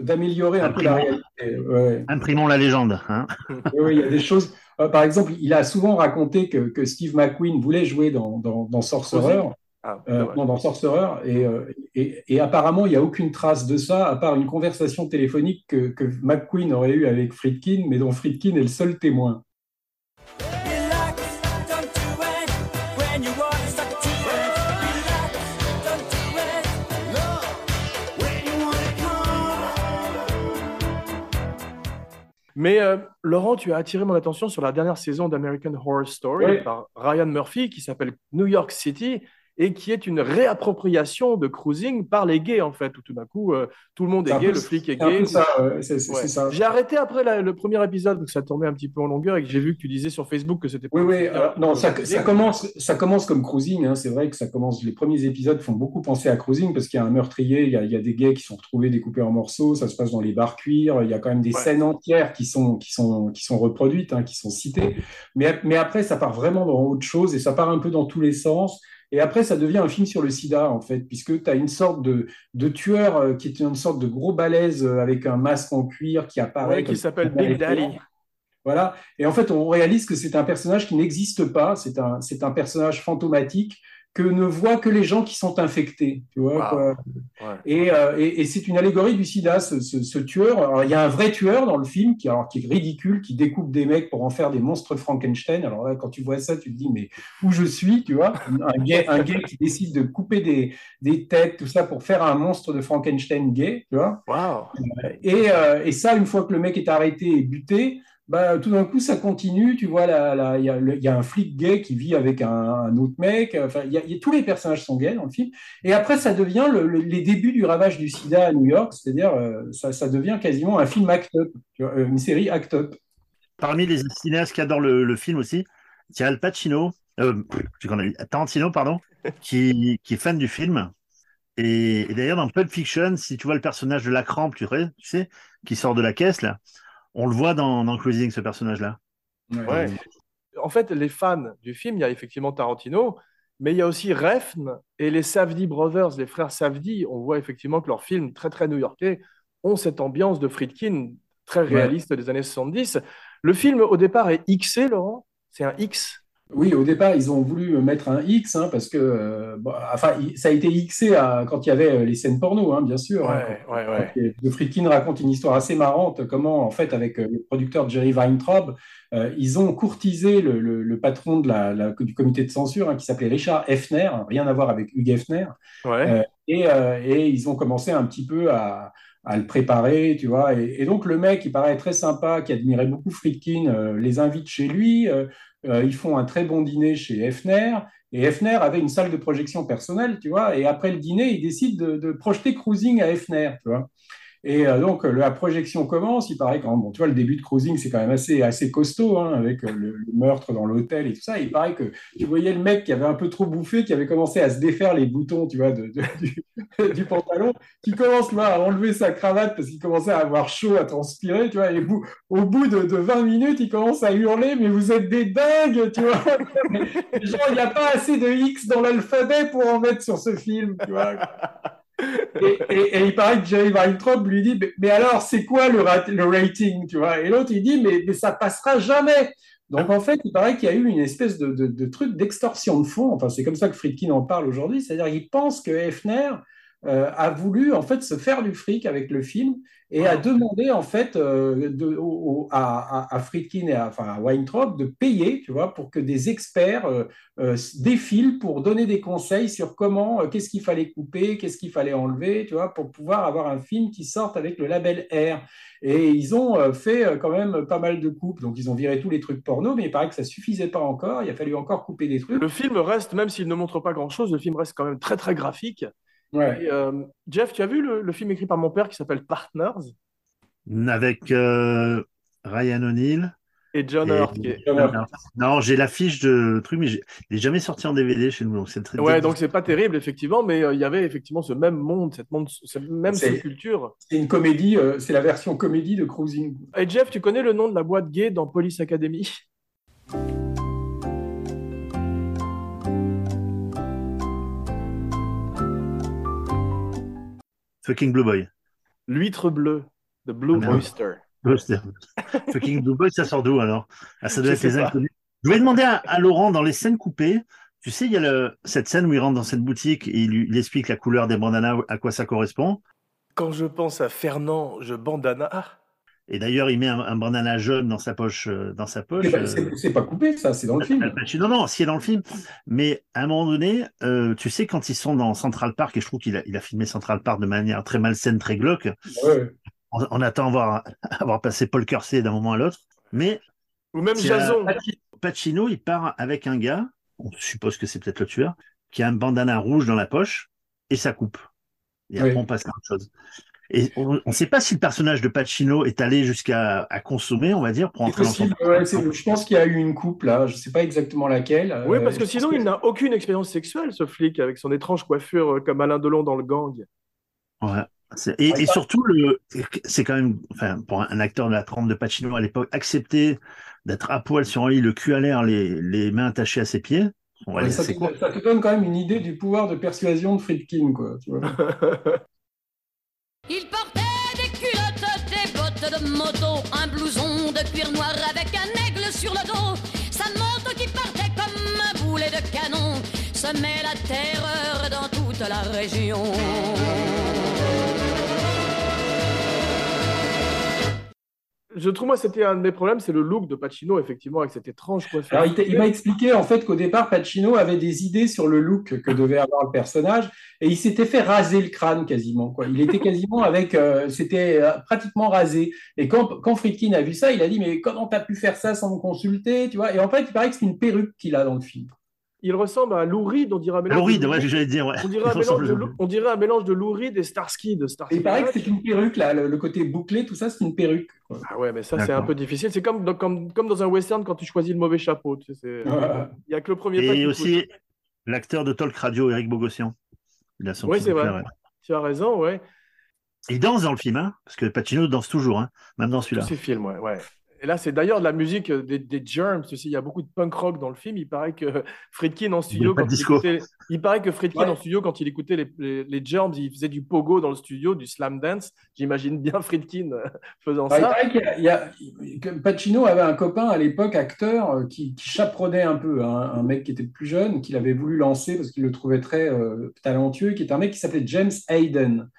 d'améliorer un peu la réalité. Ouais. Imprimons la légende. Hein Oui, oui, il y a des choses. euh, par exemple, il a souvent raconté que, que Steve McQueen voulait jouer dans, dans, dans Sorcerer, Ah, euh, non, dans Sorcerer, et, euh, et, et apparemment, il n'y a aucune trace de ça, à part une conversation téléphonique que, que McQueen aurait eue avec Friedkin, mais dont Friedkin est le seul témoin. Mais euh, Laurent, tu as attiré mon attention sur la dernière saison d'American Horror Story Oui. par Ryan Murphy qui s'appelle New York City et qui est une réappropriation de cruising par les gays en fait. Où tout d'un coup, euh, tout le monde est gay, peu- le flic est gay. ouais, Ouais. J'ai arrêté après la- le premier épisode que ça tournait un petit peu en longueur et que j'ai vu que tu disais sur Facebook que c'était Oui, oui, alors, non, ça, commence, ça commence comme cruising. hein, c'est vrai que ça commence. Les premiers épisodes font beaucoup penser à cruising parce qu'il y a un meurtrier, il y a, il y a des gays qui sont retrouvés découpés en morceaux. Ça se passe dans les bars cuir. Il y a quand même des Ouais. scènes entières qui sont, qui sont, qui sont reproduites, hein, qui sont citées. Mais, mais après, ça part vraiment dans autre chose et ça part un peu dans tous les sens. Et après, ça devient un film sur le sida, en fait, puisque tu as une sorte de, de tueur euh, qui est une sorte de gros balèze euh, avec un masque en cuir qui apparaît. Ouais, qui s'appelle Big Daddy. Voilà. Et en fait, on réalise que c'est un personnage qui n'existe pas. C'est un, c'est un personnage fantomatique que ne voient que les gens qui sont infectés. Tu vois, Wow. quoi. Ouais. Et, euh, et, et c'est une allégorie du sida, ce, ce, ce tueur. Alors, il y a un vrai tueur dans le film qui, alors, qui est ridicule, qui découpe des mecs pour en faire des monstres Frankenstein. Alors là, quand tu vois ça, tu te dis, mais où je suis, tu vois? Un gay, un gay qui décide de couper des, des têtes, tout ça, pour faire un monstre de Frankenstein gay, tu vois? Et, euh, et ça, une fois que le mec est arrêté et buté, bah, tout d'un coup, ça continue. Tu vois, il y, a y un flic gay qui vit avec un, un autre mec. Enfin, il y a, y a- tous les personnages sont gays dans le film. Et après, ça devient le- le- les débuts du ravage du sida à New York. C'est-à-dire, euh, ça, ça devient quasiment un film act-up, euh, une série act-up. Parmi les cinéastes qui adorent le, le film aussi, il y a Al Pacino, euh, Tarantino, pardon, qui, qui est fan du film. Et, et d'ailleurs, dans Pulp Fiction, si tu vois le personnage de la crampe, tu sais, tu sais, qui sort de la caisse, là, on le voit dans, dans Closing, ce personnage-là. Ouais. En fait, les fans du film, il y a effectivement Tarantino, mais il y a aussi Refn et les Safdie Brothers, les frères Safdie. On voit effectivement que leurs films très très new-yorkais ont cette ambiance de Friedkin très réaliste des années 70. Le film au départ est Xé, Laurent? C'est un X? Oui, au départ, ils ont voulu mettre un X, hein, parce que, euh, bon, enfin, il- ça a été Xé à- quand il y avait euh, les scènes porno, hein, bien sûr. hein, Ouais, ouais, Friedkin raconte une histoire assez marrante, comment, en fait, avec euh, le producteur Jerry Weintraub, euh, ils ont courtisé le, le- le patron de la, la- du comité de censure, qui s'appelait Richard Hefner, rien à voir avec Hugh Hefner. Euh, et, et ils ont commencé un petit peu à, à le préparer, tu vois. Et, et donc, le mec, il paraît très sympa, qui admirait beaucoup Friedkin, euh, les invite chez lui. euh, euh, ils font un très bon dîner chez Hefner. Et Hefner avait une salle de projection personnelle, tu vois. Et après le dîner, il décide de, de projeter Cruising à Hefner, tu vois. Et euh, donc, euh, la projection commence. Il paraît quand bon, tu vois, le début de Cruising, c'est quand même assez, assez costaud, hein, avec euh, le, meurtre dans l'hôtel et tout ça. Il paraît que tu voyais le mec qui avait un peu trop bouffé, qui avait commencé à se défaire les boutons, tu vois, du, pantalon, qui commence là à enlever sa cravate parce qu'il commençait à avoir chaud, à transpirer, tu vois. Et au bout de, de 20 minutes, il commence à hurler, mais vous êtes des dingues, tu vois. Genre, il n'y a pas assez de X dans l'alphabet pour en mettre sur ce film, tu vois. Et, il paraît que Jerry Weintraub lui dit, mais, alors, c'est quoi le, rat- le rating, tu vois? Et l'autre, il dit, mais, mais ça passera jamais. Donc, en fait, il paraît qu'il y a eu une espèce de, de- truc d'extorsion de fonds. Enfin, c'est comme ça que Friedkin en parle aujourd'hui. C'est-à-dire, il pense que Hefner euh, a voulu, en fait, se faire du fric avec le film et a demandé, en fait, euh, de- au- au- à, à- Friedkin et à, enfin, à Weintraub de payer, tu vois, pour que des experts euh, défilent pour donner des conseils sur comment, qu'est-ce qu'il fallait couper, qu'est-ce qu'il fallait enlever, tu vois, pour pouvoir avoir un film qui sorte avec le label R. Et ils ont fait quand même pas mal de coupes. Donc, ils ont viré tous les trucs porno, mais il paraît que ça suffisait pas encore. Il a fallu encore couper des trucs. Le film reste, même s'il ne montre pas grand-chose, le film reste quand même très très graphique. Ouais. Et, euh, Jeff, tu as vu le, le film écrit par mon père qui s'appelle Partners? Avec euh, Ryan O'Neill. et John Hurt Non, j'ai l'affiche de truc, mais il n'est jamais sorti en DVD chez nous. Donc c'est très Ouais, donc c'est pas terrible, effectivement, mais euh, il y avait effectivement ce même monde, cette, monde, cette même C'est- une comédie, euh, c'est la version comédie de Cruising. Et Jeff, tu connais le nom de la boîte gay dans Police Academy? Fucking Blue Boy. L'huître bleue, The Blue Ah. Oyster. Fucking Blue Boy, ça sort d'où alors? Ah, Ça doit Je être les inconnus. Je voulais demander à, à Laurent, dans les scènes coupées, tu sais, il y a le- cette scène où il rentre dans cette boutique et il, lui- il explique la couleur des bandanas, à quoi ça correspond? Quand je pense à Fernand, je bandana. Et d'ailleurs, il met un, un bandana jaune dans sa poche. euh, Dans sa poche C'est pas- euh, C'est c'est pas coupé, ça, c'est dans le film. Al Pacino, non, non, si est dans le film. Mais à un moment donné, euh, tu sais, quand ils sont dans Central Park, et je trouve qu'il a, il a filmé Central Park de manière très malsaine, très glauque, Ouais. on, on attend avoir, avoir passé Paul Kersey d'un moment à l'autre. Mais ou même C'est, Jason. euh, Pacino, il part avec un gars, on suppose que c'est peut-être le tueur, qui a un bandana rouge dans la poche et ça coupe. Et après, Oui. on passe à autre chose. Et on ne sait pas si le personnage de Pacino est allé jusqu'à à consommer, on va dire, pour entrer dans son. possible, ouais, je pense qu'il y a eu une coupe là, je sais pas exactement laquelle. Oui, Euh, parce que sinon, il n'a aucune expérience sexuelle, ce flic, avec son étrange coiffure euh, comme Alain Delon dans le gang. Ouais. Et, et surtout, le, c'est quand même, enfin, pour un acteur de la trempe de Pacino à l'époque, accepter d'être à poil sur un lit, le cul à l'air, les, les mains attachées à ses pieds, Ouais, ça, c'est te, quoi ça te donne quand même une idée du pouvoir de persuasion de Friedkin, quoi. Tu vois. Il portait des culottes, des bottes de moto, un blouson de cuir noir avec un aigle sur le dos. Sa moto qui partait comme un boulet de canon semait la terreur dans toute la région. Je trouve, moi, c'était un de mes problèmes, c'est le look de Pacino, effectivement, avec cette étrange coiffure. Alors, il, il m'a expliqué en fait qu'au départ, Pacino avait des idées sur le look que devait avoir le personnage et il s'était fait raser le crâne quasiment. Quoi. Il était quasiment avec, euh, c'était euh, pratiquement rasé. Et quand, quand Friedkin a vu ça, il a dit mais comment t'as pu faire ça sans me consulter, tu vois? Et en fait, il paraît que c'est une perruque qu'il a dans le film. Il ressemble à Lou Reed, on dirait un mélange. Lou Reed, de- ouais, j'allais dire, ouais. On dirait, un mélange de, on dirait un mélange de Lou Reed et Starsky de Starsky. Il paraît que c'est une perruque là, le, le côté bouclé, tout ça, c'est une perruque. quoi. Ah ouais, mais ça, c'est un peu difficile. C'est comme, dans- comme, comme dans un western quand tu choisis le mauvais chapeau. Tu sais. Il n'y a que le premier pas qui Et aussi l'acteur de Talk Radio, Eric Bogossian. Il a son Oui, c'est vrai. ouais. Tu as raison, ouais. Il danse dans le film, hein, parce que Pacino danse toujours, hein, même dans Tous celui-là. ces films, ouais. ouais. Et là, c'est d'ailleurs de la musique euh, des, des Germs. Tu sais, il y a beaucoup de punk rock dans le film. Il paraît que Friedkin en studio, quand il, écoutait, il paraît que Friedkin Ouais. en studio, quand il écoutait les, les, les Germs, il faisait du pogo dans le studio, du slam dance. J'imagine bien Friedkin euh, faisant il ça. paraît qu'il y a- il y a- que Pacino avait un copain à l'époque, acteur, euh, qui, qui chaperonnait un peu, hein, un mec qui était plus jeune, qu'il avait voulu lancer parce qu'il le trouvait très euh, talentueux, qui est un mec qui s'appelait James Hayden.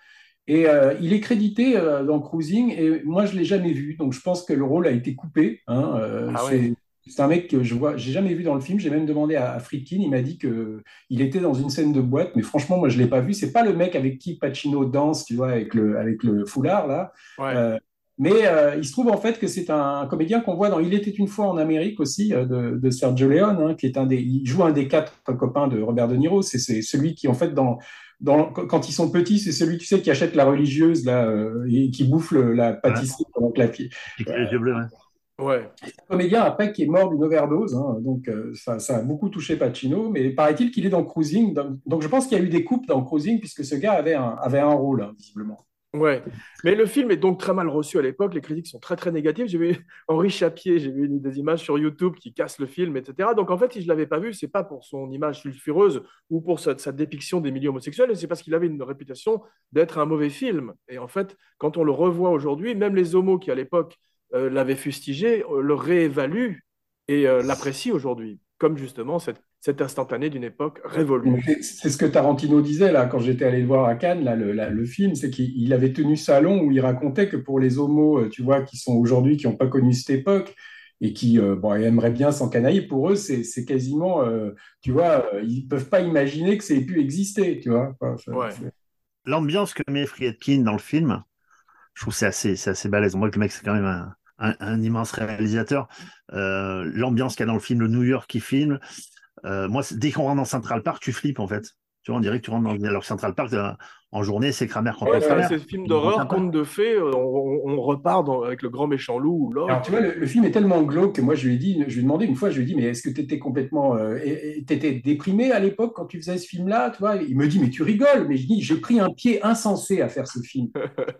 Et euh, il est crédité euh, dans Cruising, et moi je l'ai jamais vu, donc je pense que le rôle a été coupé. hein, euh, Ah c'est ouais. c'est un mec que je vois, j'ai jamais vu dans le film. J'ai même demandé à, à Friedkin, il m'a dit que il était dans une scène de boîte, mais franchement moi je l'ai pas vu. C'est pas le mec avec qui Pacino danse, tu vois, avec le avec le foulard là. Ouais. Mais il se trouve en fait que c'est un comédien qu'on voit dans Il était une fois en Amérique aussi de, de Sergio Leone, hein, qui est un des, il joue un des quatre copains de Robert De Niro. C'est c'est celui qui en fait dans, dans quand ils sont petits, c'est celui tu sais qui achète la religieuse là euh, et qui bouffe le- la pâtisserie pendant que la fille. Avec les yeux bleus, ouais. Ouais. Comédien après qui est mort d'une overdose, hein, donc euh, ça, ça a beaucoup touché Pacino. Mais paraît-il qu'il est dans Cruising, donc, donc je pense qu'il y a eu des coupes dans Cruising puisque ce gars avait un, avait un rôle hein, visiblement. Ouais, mais le film est donc très mal reçu à l'époque. Les critiques sont très très négatives. J'ai vu Henri Chapier, j'ai vu des images sur YouTube qui cassent le film, etc. Donc en fait, si je l'avais pas vu, c'est pas pour son image sulfureuse ou pour sa, sa dépiction des milieux homosexuels, c'est parce qu'il avait une réputation d'être un mauvais film. Et en fait, quand on le revoit aujourd'hui, même les homos qui à l'époque euh, l'avaient fustigé euh, le réévaluent et euh, l'apprécient aujourd'hui, comme justement cette, cet instantané d'une époque révolue. C'est ce que Tarantino disait là quand j'étais allé le voir à Cannes, là, le, le film, c'est qu'il il avait tenu salon où il racontait que pour les homos, euh, tu vois, qui sont aujourd'hui, qui n'ont pas connu cette époque et qui euh, bon, aimeraient bien s'encanailler, pour eux, c'est c'est quasiment, euh, tu vois, euh, ils peuvent pas imaginer que ça ait pu exister, tu vois. Enfin, Ouais. L'ambiance que met Friedkin dans le film, je trouve c'est assez, c'est assez balèze. On voit que le mec, c'est quand même un, un- un immense réalisateur. Euh, L'ambiance qu'il y a dans le film, le New York qui filme. Euh, moi, c'est- dès qu'on rentre dans Central Park, tu flippes, en fait. Tu vois, on dirait que tu rentres dans alors Central Park, en journée, c'est Kramer contre Ouais, c'est Kramer. c'est film d'horreur, conte de fées. euh, On, repart dans- avec le grand méchant loup ou l'or. Alors, tu vois, le, le film est tellement glauque que moi, je lui ai dit, je lui ai demandé une fois, je lui ai dit, mais est-ce que tu étais complètement, euh, t'étais déprimé à l'époque quand tu faisais ce film-là, tu vois? Il me dit, mais tu rigoles, mais je dis, j'ai pris un pied insensé à faire ce film.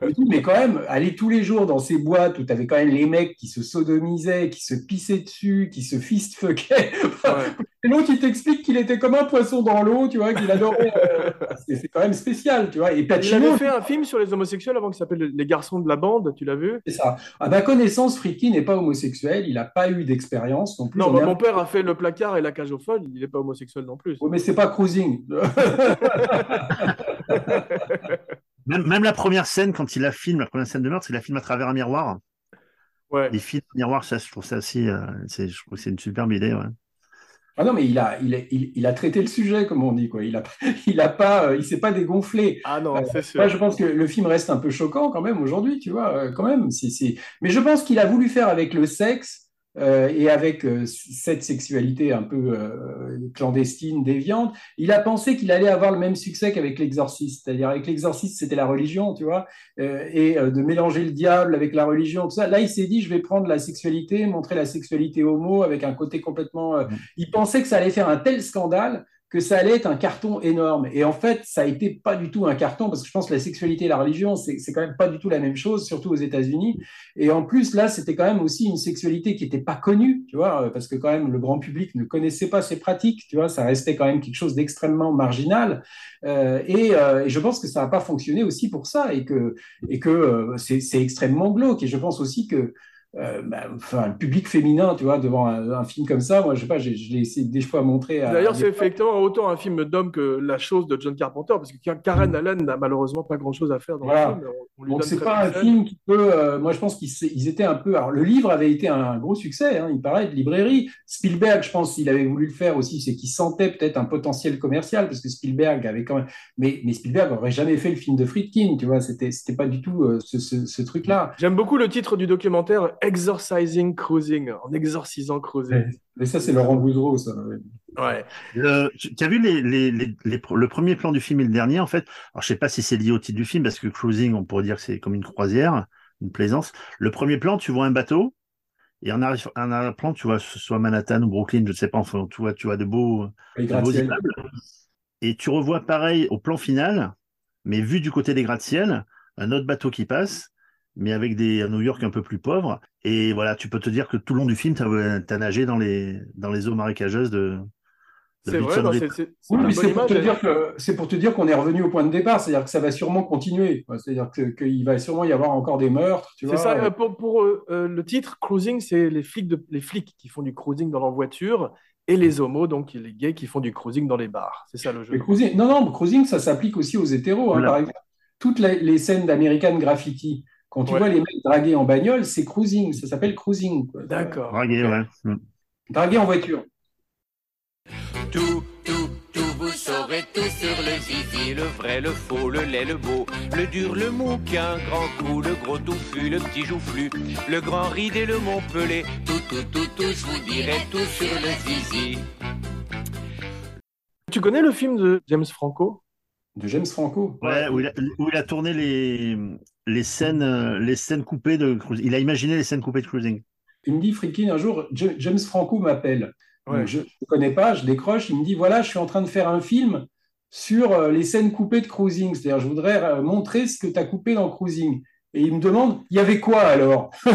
Je me dis, mais quand même, aller tous les jours dans ces boîtes où tu avais quand même les mecs qui se sodomisaient, qui se pissaient dessus, qui se fist-fuckaient. L'autre, il t'explique qu'il était comme un poisson dans l'eau, tu vois, qu'il adorait. euh, c'est c'est quand même spécial, tu vois. Et Il avait fait un film sur les homosexuels avant qui s'appelle Les garçons de la bande, tu l'as vu? C'est ça. À ma connaissance, Friedkin n'est pas homosexuel, il n'a pas eu d'expérience non plus. Non, bah, mon père a fait Le placard et La cage aux folles, il n'est pas homosexuel non plus. Oui, mais c'est pas cruising. Même, même la première scène, quand il la filme, la première scène de meurtre, il la filme à travers un miroir. Ouais. Il filme un miroir, ça, je trouve ça aussi, euh, c'est- je trouve que c'est une superbe idée. Ouais. Ah non, mais il a, il, a, il, il a traité le sujet, comme on dit, quoi. Il a, il a pas, euh, il s'est pas dégonflé. Ah non, Euh, c'est sûr. Moi, je pense que le film reste un peu choquant quand même aujourd'hui, tu vois, euh, quand même. Si, si. Mais je pense qu'il a voulu faire avec le sexe euh, et avec euh, cette sexualité un peu euh, clandestine, déviante. Il a pensé qu'il allait avoir le même succès qu'avec l'exorciste. C'est-à-dire avec l'exorciste, c'était la religion, tu vois, euh, et euh, de mélanger le diable avec la religion, tout ça. Là, il s'est dit, je vais prendre la sexualité, montrer la sexualité homo avec un côté complètement. euh, Il pensait que ça allait faire un tel scandale que ça allait être un carton énorme. Et en fait, ça a été pas du tout un carton parce que je pense que la sexualité et la religion, c'est quand même pas du tout la même chose, surtout aux États-Unis. Et en plus, là, c'était quand même aussi une sexualité qui n'était pas connue, tu vois, parce que quand même le grand public ne connaissait pas ces pratiques, tu vois, ça restait quand même quelque chose d'extrêmement marginal. Euh, et, euh, et je pense que ça n'a pas fonctionné aussi pour ça et que, et que euh, c'est extrêmement glauque. Et je pense aussi que euh, bah, enfin, le public féminin, tu vois, devant un, un film comme ça, moi, je sais pas, j'ai- je l'ai essayé des fois montrer à. D'ailleurs, à c'est effectivement autant un film d'homme que La chose de John Carpenter, parce que Karen Allen n'a malheureusement pas grand-chose à faire dans Voilà. le film. On, on lui Donc c'est pas un film qui peut. euh, moi, je pense qu'ils étaient un peu. Alors, le livre avait été un gros succès. hein, il paraît de librairie. Spielberg, je pense, s'il avait voulu le faire aussi, c'est qu'il sentait peut-être un potentiel commercial parce que Spielberg avait quand même. Mais, mais Spielberg aurait jamais fait le film de Friedkin. Tu vois, c'était c'était pas du tout euh, ce, ce- ce truc-là. J'aime beaucoup le titre du documentaire Exorcising Cruising, en exorcisant Cruising. Mais ça, c'est Laurent Boudreau, ça. ouais. Le- tu as vu les, les, les, les- le premier plan du film et le dernier, en fait? Alors, je sais pas si c'est lié au titre du film, parce que cruising, on pourrait dire que c'est comme une croisière, une plaisance. Le premier plan, tu vois un bateau, et en arrière, en arrière-plan, tu vois ce soit Manhattan ou Brooklyn, je ne sais pas, enfin, tu vois, tu vois de beaux, Les de beaux gratte-ciel. immeubles. Et tu revois pareil au plan final, mais vu du côté des gratte-ciel, un autre bateau qui passe, mais avec des à New York un peu plus pauvres. Et voilà, tu peux te dire que tout le long du film, tu as, nagé dans les, dans les eaux marécageuses de, de C'est vrai, River. c'est Oui, pour, te image. dire que, c'est pour te dire qu'on est revenu au point de départ, c'est-à-dire que ça va sûrement continuer. C'est-à-dire que- qu'il va sûrement y avoir encore des meurtres, tu C'est ça, euh, pour, pour, euh, euh, le titre, cruising, c'est les flics, de, les flics qui font du cruising dans leur voiture et les homos, donc les gays qui font du cruising dans les bars. C'est ça le jeu. Mais cruising, non, non, cruising, ça s'applique aussi aux hétéros. hein. Voilà. Par exemple, toutes les, les scènes d'American Graffiti, quand tu Ouais. vois les mecs draguer en bagnole, c'est cruising, ça s'appelle cruising. quoi. D'accord. Dragué, ouais. Mm. Draguer en voiture. Tout, tout, tout, vous saurez tout sur le zizi, le vrai, le faux, le laid, le beau, le dur, le mou, qui a un grand coup, le gros touffu, le petit joufflu, le grand ride et le montpelé, tout, tout, tout, tout, je vous dirai tout sur le zizi. Tu connais le film de James Franco? De James Franco. Ouais, où il a, où il a tourné les, les, scènes, euh, les scènes coupées de cruising. Il a imaginé les scènes coupées de cruising. Il me dit, Friedkin, un jour, Ja- James Franco m'appelle. Ouais. Je ne connais pas, je décroche. Il me dit, voilà, je suis en train de faire un film sur euh, les scènes coupées de cruising. C'est-à-dire, je voudrais euh, montrer ce que tu as coupé dans cruising. Et il me demande, il y avait quoi alors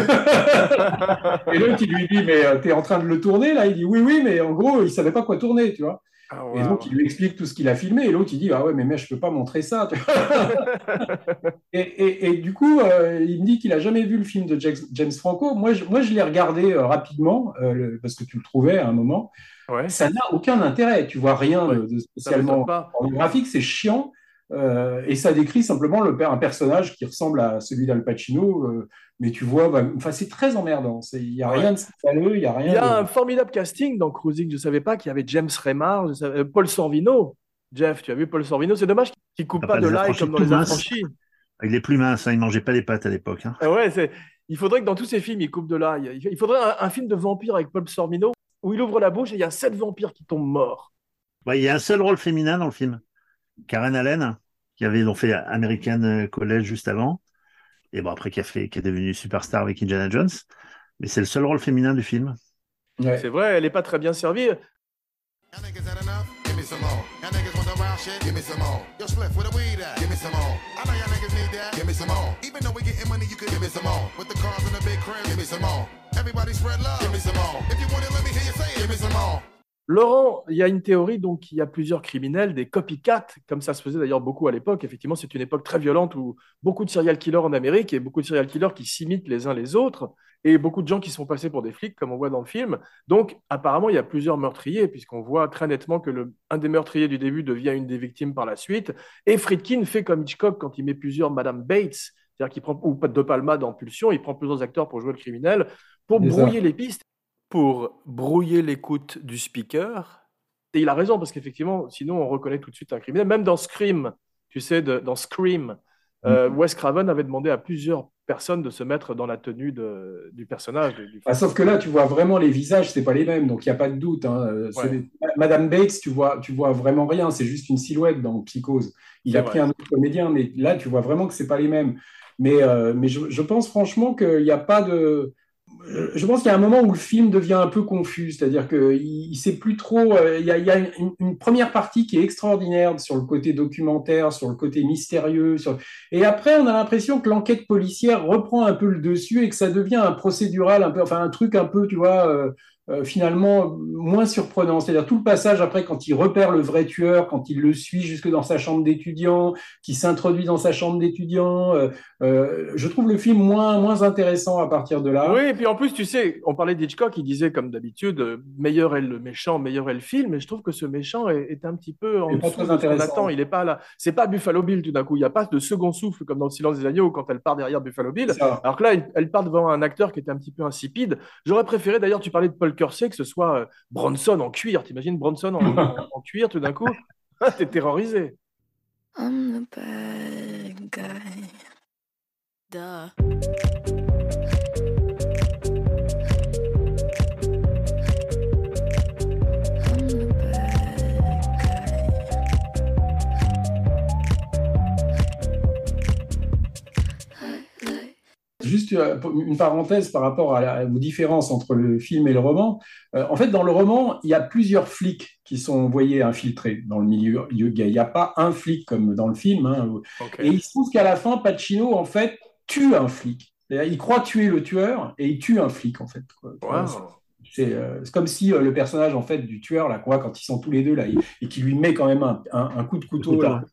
Et l'autre, il lui dit, mais tu es en train de le tourner là Il dit, oui, oui, mais en gros, il savait pas quoi tourner, tu vois. Ah, Et donc, il lui explique tout ce qu'il a filmé. Et l'autre, il dit, ah ouais, mais, mais je peux pas montrer ça. et, et- et du coup, euh, il me dit qu'il a jamais vu le film de James, Franco. Moi, je, moi, je l'ai regardé euh, rapidement, euh, le- parce que tu le trouvais à un moment. Ouais, Ça n'a aucun intérêt. Tu vois rien Ouais, de spécialement pornographique. C'est chiant. Et ça décrit simplement le, un personnage qui ressemble à celui d'Al Pacino. Mais tu vois, bah, enfin, c'est très emmerdant. C'est- Il n'y a Ouais. rien de scandaleux, il n'y a rien Il y a de- un formidable casting dans Cruising. Je ne savais pas qu'il y avait James Remar, savais- euh, Paul Sorvino. Jeff, tu as vu Paul Sorvino? C'est dommage qu'il ne coupe Ah, pas pas de l'ail comme dans Les. Affranchis. Il est plus mince, hein, il mangeait pas les pâtes à l'époque. hein. Ah ouais, c'est- il faudrait que dans tous ces films, il coupe de l'ail. Il faudrait un, un film de vampire avec Paul Sorvino où il ouvre la bouche et il y a sept vampires qui tombent morts. Ouais, il y a un seul rôle féminin dans le film. Karen Allen, qui avait donc fait American College juste avant, et bon après qui a fait, qui est devenu superstar avec Indiana Jones. Mais c'est le seul rôle féminin du film. Ouais. C'est vrai, elle n'est pas très bien servie. Laurent, il y a une théorie, donc il y a plusieurs criminels, des copycats, comme ça se faisait d'ailleurs beaucoup à l'époque. Effectivement, c'est une époque très violente où beaucoup de serial killers en Amérique et beaucoup de serial killers qui s'imitent les uns les autres et beaucoup de gens qui sont passés pour des flics, comme on voit dans le film. Donc, apparemment, il y a plusieurs meurtriers, puisqu'on voit très nettement que le, un des meurtriers du début devient une des victimes par la suite. Et Friedkin fait comme Hitchcock quand il met plusieurs Madame Bates, c'est-à-dire qu'il prend, ou De Palma dans Pulsion, il prend plusieurs acteurs pour jouer le criminel, pour ça. brouiller les pistes. Pour brouiller l'écoute du speaker, Et il a raison, parce qu'effectivement, sinon on reconnaît tout de suite un criminel. Même dans Scream, tu sais, de- dans Scream, euh, Mm. Wes Craven avait demandé à plusieurs personnes de se mettre dans la tenue de- du personnage. du- du- Ah, sauf que là, tu vois vraiment les visages, c'est pas les mêmes, donc il n'y a pas de doute. hein. C'est Ouais. des- Madame Bates, tu vois, tu vois vraiment rien, c'est juste une silhouette dans Psychose. Il a vrai. pris un autre comédien, mais là, tu vois vraiment que c'est pas les mêmes. Mais, euh, mais je, je pense franchement qu'il n'y a pas de. Je pense qu'il y a un moment où le film devient un peu confus, c'est-à-dire qu'il ne sait plus trop. euh, Il y a, une, première partie qui est extraordinaire sur le côté documentaire, sur le côté mystérieux. Et après, on a l'impression que l'enquête policière reprend un peu le dessus et que ça devient un procédural, un peu, enfin un truc un peu, tu vois, euh, euh, finalement moins surprenant. C'est-à-dire tout le passage après, quand il repère le vrai tueur, quand il le suit jusque dans sa chambre d'étudiant, qui s'introduit dans sa chambre d'étudiant. euh, euh, je trouve le film moins, moins intéressant à partir de là. Oui, et puis en plus, tu sais, on parlait d'Hitchcock, il disait comme d'habitude, meilleur est le méchant, meilleur est le film, et je trouve que ce méchant est, est un petit peu en dessous de attend. Il est pas là. C'est pas Buffalo Bill tout d'un coup. Il n'y a pas de second souffle comme dans Le Silence des agneaux quand elle part derrière Buffalo Bill. Alors que là, elle, elle part devant un acteur qui était un petit peu insipide. J'aurais préféré, d'ailleurs, tu parlais de Paul Kersey, que ce soit euh, Bronson en cuir. T'imagines Bronson en, en- en cuir tout d'un coup Ah, T'es terrorisé. I'm the bad guy. Duh. Juste euh, une parenthèse par rapport à la- aux différences entre le film et le roman. Euh, en fait, dans le roman, il y a plusieurs flics qui sont envoyés infiltrés dans le milieu. Il n'y a pas un flic comme dans le film. hein. Et il se trouve qu'à la fin, Pacino, en fait, tue un flic. Il croit tuer le tueur et il tue un flic, en fait. quoi. Wow. C'est euh, c'est comme si euh, le personnage en fait du tueur là quoi quand ils sont tous les deux là et, et qui lui met quand même un, un- un coup de couteau couteau, là.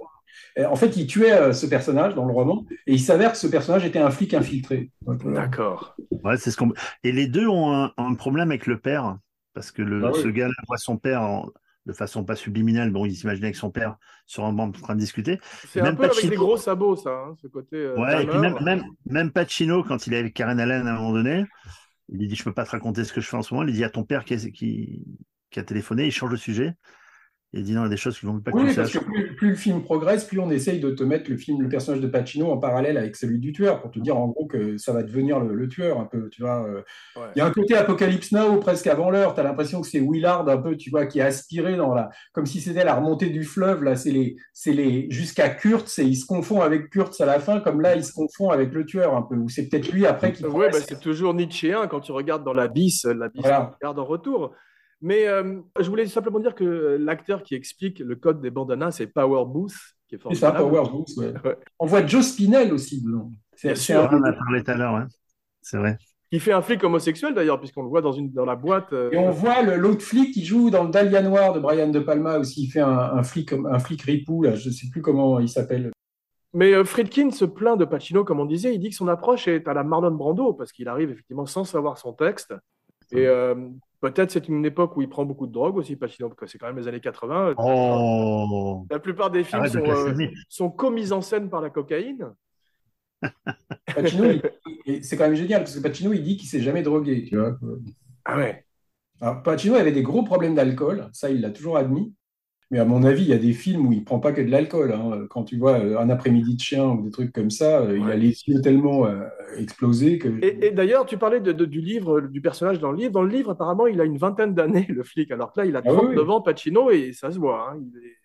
En fait, il tuait euh, ce personnage dans le roman et il s'avère que ce personnage était un flic infiltré. Euh, D'accord. Ouais, c'est ce qu'on. Et les deux ont un, un problème avec le père, parce que le, Ah oui. ce gars-là voit son père en- de façon pas subliminale. Bon, il s'imaginait que son père sur un banc en train de discuter. C'est un Même peu avec Pacino- des gros sabots, ça, hein, ce côté. euh, Ouais, et puis Dahmer. même, même, même Pacino, quand il est avec Karen Allen à un moment donné, il lui dit Je peux pas te raconter ce que je fais en ce moment. Il dit à ton père qui, qui, qui a téléphoné, il change de sujet. Il dit Non, il y a des choses qui vont pas que Oui, parce que plus, plus le film progresse, plus on essaye de te mettre le film, le personnage de Pacino en parallèle avec celui du tueur, pour te dire en gros que ça va devenir le, le tueur un peu, tu vois. euh. Ouais. Il y a un côté Apocalypse Now presque avant l'heure. Tu as l'impression que c'est Willard un peu, tu vois, qui est aspiré dans la, comme si c'était la remontée du fleuve. Là, c'est les, c'est les jusqu'à Kurtz et il se confond avec Kurtz à la fin, comme là, il se confond avec le tueur un peu. Ou c'est peut-être lui après qui. Ouais, bah, c'est toujours Nietzschéen quand tu regardes dans l'abysse, l'abysse Voilà. regarde en retour. Mais euh, je voulais simplement dire que l'acteur qui explique le code des bandanas, c'est Power Booth, qui est C'est ça, formidable. Power Booth, ouais. Ouais. On voit Joe Spinell aussi dedans. C'est sûr. On en a parlé tout à l'heure, ouais. C'est vrai. Qui fait un flic homosexuel d'ailleurs, puisqu'on le voit dans, une, dans la boîte. euh, Et on voit l'autre flic qui joue dans le Dahlia Noir de Brian De Palma aussi. Il fait un, un flic, un flic ripou, là. Je ne sais plus comment il s'appelle. Mais euh, Friedkin se plaint de Pacino, comme on disait. Il dit que son approche est à la Marlon Brando, parce qu'il arrive effectivement sans savoir son texte. Et euh, peut-être c'est une époque où il prend beaucoup de drogue aussi, Pacino, parce que c'est quand même les années 80. Oh La plupart des films sont, euh, sont commis en scène par la cocaïne. Pacino, c'est quand même génial parce que Pacino, il dit qu'il s'est jamais drogué. Tu vois. Ah ouais. Alors, Pacino avait des gros problèmes d'alcool, ça, il l'a toujours admis. Mais à mon avis, il y a des films où il prend pas que de l'alcool. hein. Quand tu vois euh, Un après-midi de chien ou des trucs comme ça, euh, il a les yeux tellement euh, explosés que. Et, et d'ailleurs, tu parlais de- de- du livre, du personnage dans le livre. Dans le livre, apparemment, il a une vingtaine d'années, le flic. Alors que là, il a Ah oui, 39 oui. ans, Pacino, et ça se voit. hein. Il est-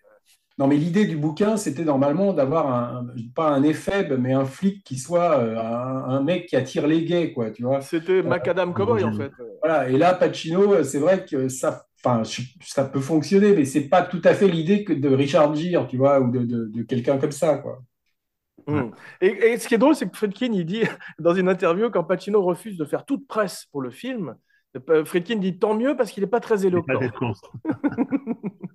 Non, mais l'idée du bouquin, c'était normalement d'avoir un, pas un éphèbe, mais un flic qui soit euh, un, un mec qui attire les gays, quoi, tu vois. C'était Macadam Cowboy, en fait. Voilà, et là, Pacino, c'est vrai que ça, enfin, ça peut fonctionner, mais c'est pas tout à fait l'idée que de Richard Gere, tu vois, ou de, de, de quelqu'un comme ça, quoi. Hmm. Et, et ce qui est drôle, c'est que Friedkin, il dit dans une interview, quand Pacino refuse de faire toute presse pour le film, euh, Friedkin dit tant mieux parce qu'il n'est pas très éloquent.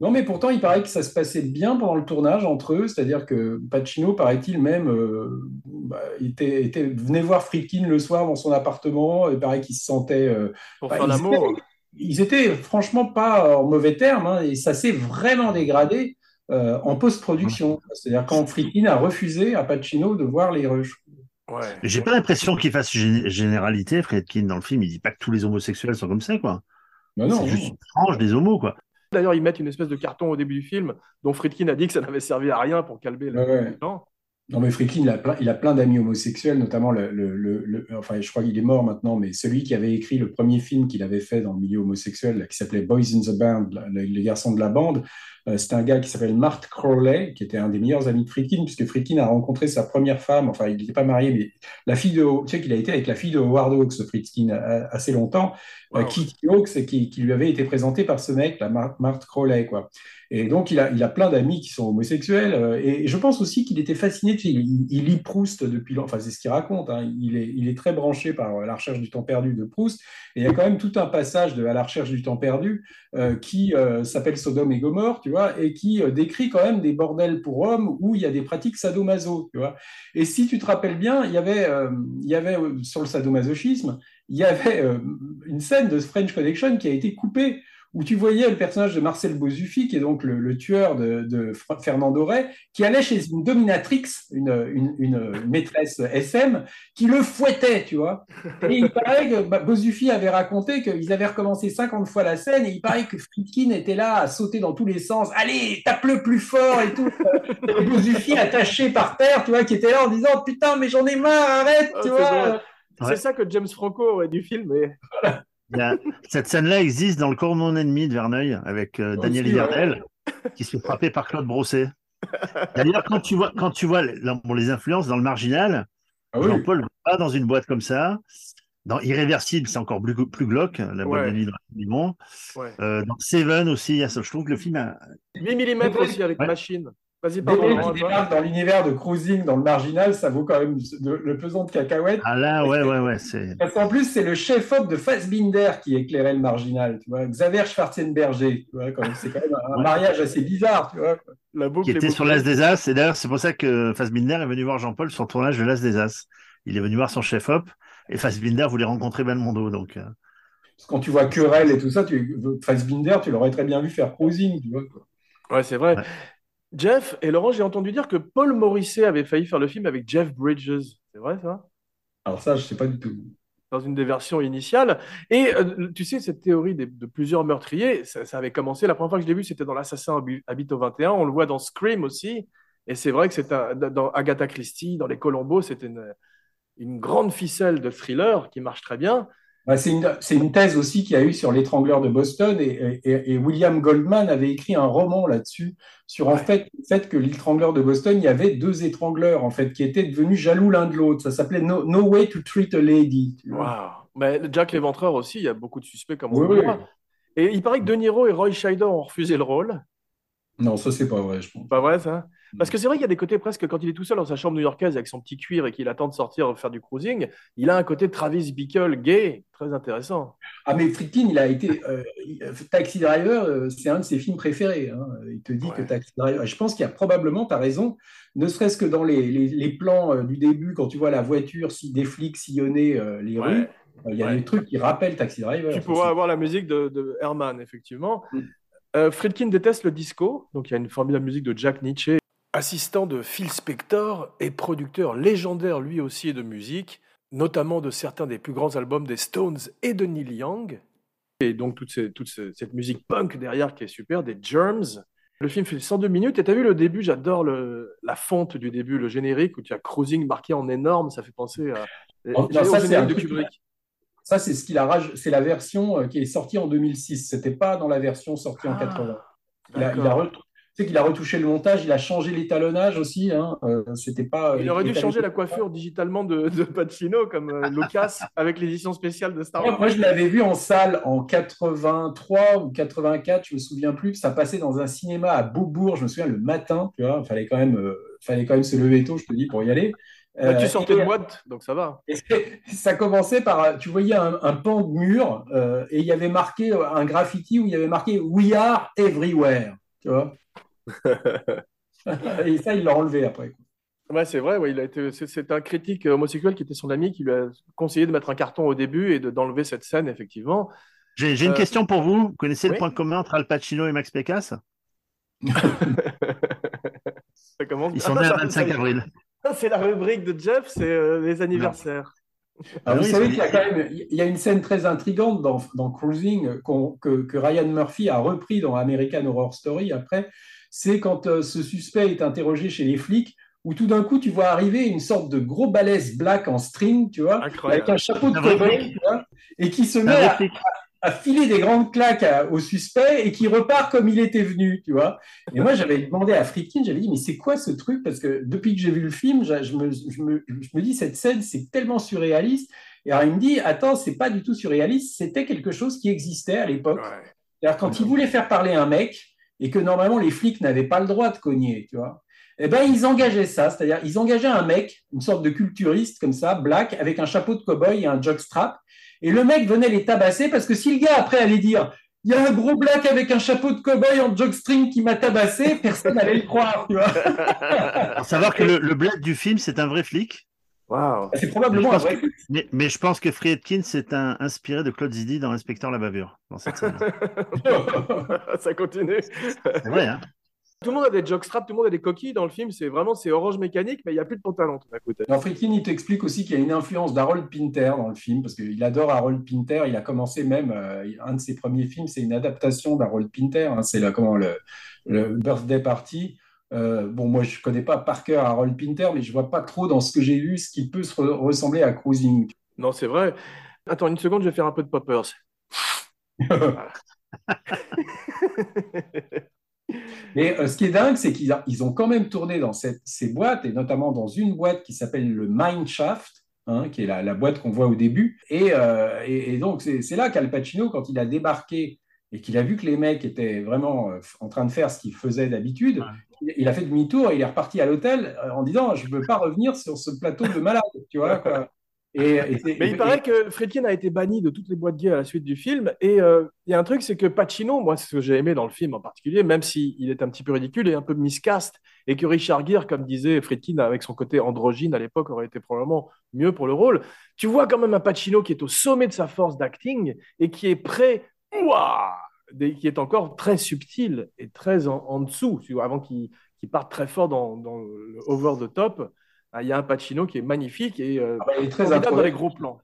Non, mais pourtant, il paraît que ça se passait bien pendant le tournage entre eux, c'est-à-dire que Pacino, paraît-il même, euh, bah, était, était, venait voir Friedkin le soir dans son appartement, il paraît qu'il se sentait... euh, Pour bah, faire l'amour. Ils étaient franchement pas en mauvais termes, hein, et ça s'est vraiment dégradé euh, en post-production. C'est-à-dire quand Friedkin a refusé à Pacino de voir les rushs. Ouais. J'ai pas l'impression qu'il fasse gé- généralité, Friedkin, dans le film. Il dit pas que tous les homosexuels sont comme ça, quoi. Non, non, C'est juste une frange des homos, quoi. D'ailleurs, ils mettent une espèce de carton au début du film dont Friedkin a dit que ça n'avait servi à rien pour calmer les ouais. gens. Non, mais Friedkin, il a plein, il a plein d'amis homosexuels, notamment le, le- le- le- enfin, je crois qu'il est mort maintenant, mais celui qui avait écrit le premier film qu'il avait fait dans le milieu homosexuel, qui s'appelait Boys in the Band, les, garçons de la bande, Euh, C'était un gars qui s'appelle Mark Crowley, qui était un des meilleurs amis de Friedkin, puisque Friedkin a rencontré sa première femme, enfin, il n'était pas marié, mais la fille de, tu sais qu'il a été avec la fille de Howard Hawks, Friedkin, assez longtemps, euh, Wow. Kitty Hawks, qui, qui lui avait été présentée par ce mec, là, Mark, Mark Crowley, quoi. Et donc, il a, il a plein d'amis qui sont homosexuels. euh, et je pense aussi qu'il était fasciné. Il, lit Proust depuis longtemps. Enfin, c'est ce qu'il raconte. hein. Il, est, il est très branché par euh, la recherche du temps perdu de Proust. Et il y a quand même tout un passage de la recherche du temps perdu euh, qui s'appelle Sodome et Gomorre, tu vois, et qui décrit quand même des bordels pour hommes où il y a des pratiques sadomaso, tu vois. Et si tu te rappelles bien, il y avait, il y avait sur le sadomasochisme, il y avait une scène de French Connection qui a été coupée où tu voyais le personnage de Marcel Bozuffi, qui est donc le, le tueur de, de Fernando Rey, qui allait chez une dominatrix, une, une, une maîtresse SM, qui le fouettait, tu vois. Et il paraît que bah, Bozuffi avait raconté qu'ils avaient recommencé 50 fois la scène, et il paraît que Friedkin était là à sauter dans tous les sens. Allez, tape-le plus fort et tout. Et Bozuffi attaché par terre, tu vois, qui était là en disant Putain, mais j'en ai marre, arrête, Ah, tu vois. C'est ça que James Franco aurait du film. Mais... A- cette scène-là existe dans Le corps de mon ennemi de Verneuil avec euh, Daniel. Hiverdel qui se fait frapper par Claude Brosset. D'ailleurs, quand tu vois, quand tu vois les, bon, les influences dans le marginal, Ah oui. Jean-Paul va dans une boîte comme ça. Dans Irréversible, c'est encore plus, plus glauque, la boîte Ouais. de nuit de Dumont. Ouais. Euh, dans Seven aussi, il y a ça. je trouve que le film a... 8 mm aussi avec Ouais. machine. Vas-y, pardon. dans l'univers de cruising, dans le marginal, ça vaut quand même de- le pesant de cacahuètes. Ah là, ouais, ouais, ouais. C'est... Parce qu'en plus, c'est le chef-op de Fassbinder qui éclairait le marginal, tu vois. Xavier Schwarzenberger, tu vois, quand même, c'est quand même un Ouais. mariage assez bizarre, tu vois. La boucle qui était sur l'As des As. Et d'ailleurs, c'est pour ça que Fassbinder est venu voir Jean-Paul sur le tournage de l'As des As. Il est venu voir son chef-op et Fassbinder voulait rencontrer Belmondo. Donc, euh, Parce que quand tu vois Querelle et tout ça, tu, Fassbinder, tu l'aurais très bien vu faire cruising, tu vois. quoi. Ouais, c'est vrai. Ouais. Jeff et Laurent, j'ai entendu dire que Paul Morisset avait failli faire le film avec Jeff Bridges. C'est vrai, ça? Alors ça, je sais pas du tout. Dans une des versions initiales. Et euh, tu sais, cette théorie de, plusieurs meurtriers, ça, ça avait commencé. La première fois que je l'ai vu, c'était dans L'Assassin habi- habite au 21. On le voit dans Scream aussi. Et c'est vrai que c'est dans Agatha Christie, dans les Colombo, c'était une, une grande ficelle de thriller qui marche très bien. Bah, c'est une, thèse aussi qu'il y a eu sur l'étrangleur de Boston et, et- et William Goldman avait écrit un roman là-dessus sur en Ouais. fait le fait que l'étrangleur de Boston, il y avait deux étrangleurs en fait qui étaient devenus jaloux l'un de l'autre. Ça s'appelait no, No Way to Treat a Lady. Waouh. Mais Jack l'Éventreur aussi, il y a beaucoup de suspects comme on Oui, le oui. voit. Et il paraît que De Niro et Roy Scheider ont refusé le rôle. Non, ça c'est pas vrai, je pense. Pas vrai, ça? Parce que c'est vrai qu'il y a des côtés presque, quand il est tout seul dans sa chambre new-yorkaise avec son petit cuir et qu'il attend de sortir faire du cruising, il a un côté Travis Bickle gay, très intéressant. Ah mais Friedkin, il a été euh, Taxi Driver, euh, c'est un de ses films préférés. hein. Il te dit Ouais. que Taxi Driver. Je pense qu'il y a probablement, tu as raison, ne serait-ce que dans les, les- les plans euh, du début, quand tu vois la voiture, si des flics sillonner euh, les Ouais. rues, il y a Ouais. des trucs qui rappellent Taxi Driver. Tu pourras avoir la musique de, de Herman, effectivement. Mm. Euh, Friedkin déteste le disco, donc il y a une formidable musique de Jack Nietzsche. Assistant de Phil Spector et producteur légendaire lui aussi de musique, notamment de certains des plus grands albums des Stones et de Neil Young. Et donc toute, ces- toute ce- cette musique punk derrière qui est super, des Germs. Le film fait 102 minutes et tu as vu le début, j'adore la fonte du début, le générique où tu as Cruising marqué en énorme, ça fait penser à... Non, ça, c'est un de truc- Kubrick. Ça, c'est ce qu'il a c'est la version euh, qui est sortie en 2006. C'était pas dans la version sortie en Ah, 80. Il a, il a tu sais qu'il a retouché le montage, il a changé l'étalonnage aussi. Hein. Euh, c'était pas. Il aurait dû changer la coiffure digitalement de, de Pacino comme euh, Lucas avec l'édition spéciale de Star Wars. moi, je l'avais vu en salle en 83 ou 84, je me souviens plus. Ça passait dans un cinéma à Beaubourg, je me souviens le matin. Tu vois, il fallait quand même, euh, fallait quand même se lever tôt, je te dis, pour y aller. Bah, tu Euh, sortais de boîte, donc ça va. et ça commençait par, tu voyais un, un pan de mur euh, et il y avait marqué euh, un graffiti où il y avait marqué We are everywhere. Tu vois Et ça, il l'a enlevé après. Ouais, c'est vrai, ouais, il a été, c'est, c'est un critique homosexuel qui était son ami qui lui a conseillé de mettre un carton au début et de, d'enlever cette scène, effectivement. J'ai j'ai une Euh, question pour vous. Vous connaissez oui. le point commun entre Al Pacino et Max Pécasse Ça commence Ils sont Ah, nés le 25 ça- avril. C'est la rubrique de Jeff, c'est euh, les anniversaires. Alors, Ah vous oui, savez qu'il y a quand même il y a une scène très intrigante dans, dans Cruising qu'on- que, que Ryan Murphy a repris dans American Horror Story après. C'est quand euh, ce suspect est interrogé chez les flics, où tout d'un coup tu vois arriver une sorte de gros balèze black en string, tu vois, Incroyable. avec un chapeau de vrai cowboy, et qui se Un met à, filer des grandes claques à- au suspect et qui repart comme il était venu, tu vois. Et moi, j'avais demandé à Friedkin, j'avais dit, mais c'est quoi ce truc? Parce que depuis que j'ai vu le film, je, je me, je me- je me dis, cette scène, c'est tellement surréaliste. Et alors, il me dit, attends, c'est pas du tout surréaliste, c'était quelque chose qui existait à l'époque. Ouais. Quand ils voulaient faire parler un mec et que normalement les flics n'avaient pas le droit de cogner, tu vois, eh ben, ils engageaient ça. C'est-à-dire, ils engageaient un mec, une sorte de culturiste comme ça, black, avec un chapeau de cow-boy et un jockstrap. Et le mec venait les tabasser parce que si le gars après allait dire il y a un gros black avec un chapeau de cow-boy en jockstring qui m'a tabassé, personne n'allait le croire, tu vois. Faut savoir que le, bled du film, c'est un vrai flic. Waouh. C'est Mais je, probablement un pense vrai que, mais, mais je pense que Friedkin s'est un- inspiré de Claude Zidi dans Inspecteur la bavure. Dans cette scène. Ça continue. C'est vrai, hein Tout le monde a des jockstraps, tout le monde a des coquilles dans le film. C'est vraiment c'est orange mécanique, mais il n'y a plus de pantalon tout coup. Alors, Friedkin, il t'explique aussi qu'il y a une influence d'Harold Pinter dans le film, parce qu'il adore Harold Pinter. Il a commencé même, euh, un de ses premiers films, c'est une adaptation d'Harold Pinter. hein, c'est le, comment, le, le Birthday Party. Euh, bon, moi, je connais pas par cœur Harold Pinter, mais je vois pas trop dans ce que j'ai vu ce qui peut se re- ressembler à Cruising. Non, c'est vrai. Attends une seconde, je vais faire un peu de poppers. Mais euh, ce qui est dingue, c'est qu'ils ont quand même tourné dans cette- ces boîtes, et notamment dans une boîte qui s'appelle le Mineshaft, hein, qui est la, la boîte qu'on voit au début. Et, euh, et- et donc, c'est là qu'Al Pacino, quand il a débarqué et qu'il a vu que les mecs étaient vraiment en train de faire ce qu'ils faisaient d'habitude, il a fait demi-tour il est reparti à l'hôtel euh, en disant Je ne veux pas revenir sur ce plateau de malade. Tu vois, quoi. Et, Mais il et- paraît que Friedkin a été banni de toutes les boîtes gays à la suite du film. Et euh, il y a un truc, c'est que Pacino, moi, c'est ce que j'ai aimé dans le film en particulier, même s'il est un petit peu ridicule et un peu miscast, et que Richard Gere, comme disait Friedkin, avec son côté androgyne à l'époque, aurait été probablement mieux pour le rôle. Tu vois quand même un Pacino qui est au sommet de sa force d'acting et qui est prêt, ouah, qui est encore très subtil et très en, en dessous, avant qu'il qu'il parte très fort dans, dans le over the top. Ah, Il y a un Pacino qui est magnifique et euh, Ah bah, il est très dans les introverti. gros plans.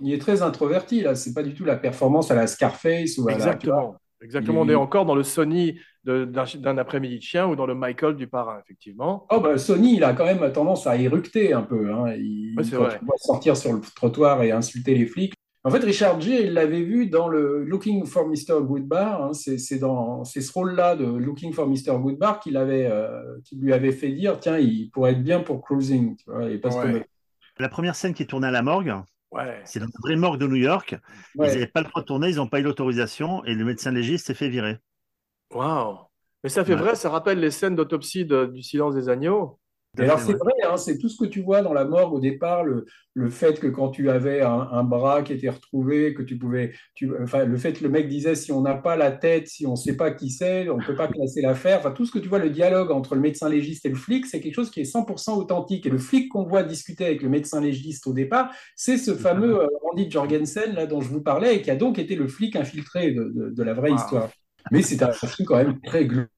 il est très introverti, là. C'est pas du tout la performance à la Scarface ou à la- tu vois. Exactement. Exactement. Il- On est encore dans le Sony d'un après-midi de chien ou dans le Michael du parrain, effectivement. Oh bah, Sony, il a quand même tendance à éructer un peu. Hein. Il, Ouais, vrai. sortir sur le trottoir et insulter les flics. En fait, Richard Gere, il l'avait vu dans le Looking for Mr. Goodbar. hein. C'est dans c'est ce rôle-là de Looking for Mr. Goodbar qu'il avait, euh, qui lui avait fait dire, tiens, il pourrait être bien pour Cruising. Tu vois, et parce que- Ouais. La première scène qui est tournée à la morgue, Ouais. c'est dans la vraie morgue de New York. ouais. Ils n'avaient pas le droit de tourner, ils n'ont pas eu l'autorisation et le médecin légiste s'est fait virer. Waouh. Mais ça fait Ouais. vrai, ça rappelle les scènes d'autopsie de- du silence des agneaux. Et alors, c'est vrai, hein, c'est tout ce que tu vois dans la morgue au départ, le, le fait que quand tu avais un, un bras qui était retrouvé, que tu pouvais, tu, enfin, le fait que le mec disait si on n'a pas la tête, si on ne sait pas qui c'est, on ne peut pas classer l'affaire. Enfin, tout ce que tu vois, le dialogue entre le médecin légiste et le flic, c'est quelque chose qui est 100% authentique. Et le flic qu'on voit discuter avec le médecin légiste au départ, c'est ce fameux euh, Randy Jorgensen là dont je vous parlais et qui a donc été le flic infiltré de, de- de la vraie Wow. histoire. Mais c'est un film quand même très glauque.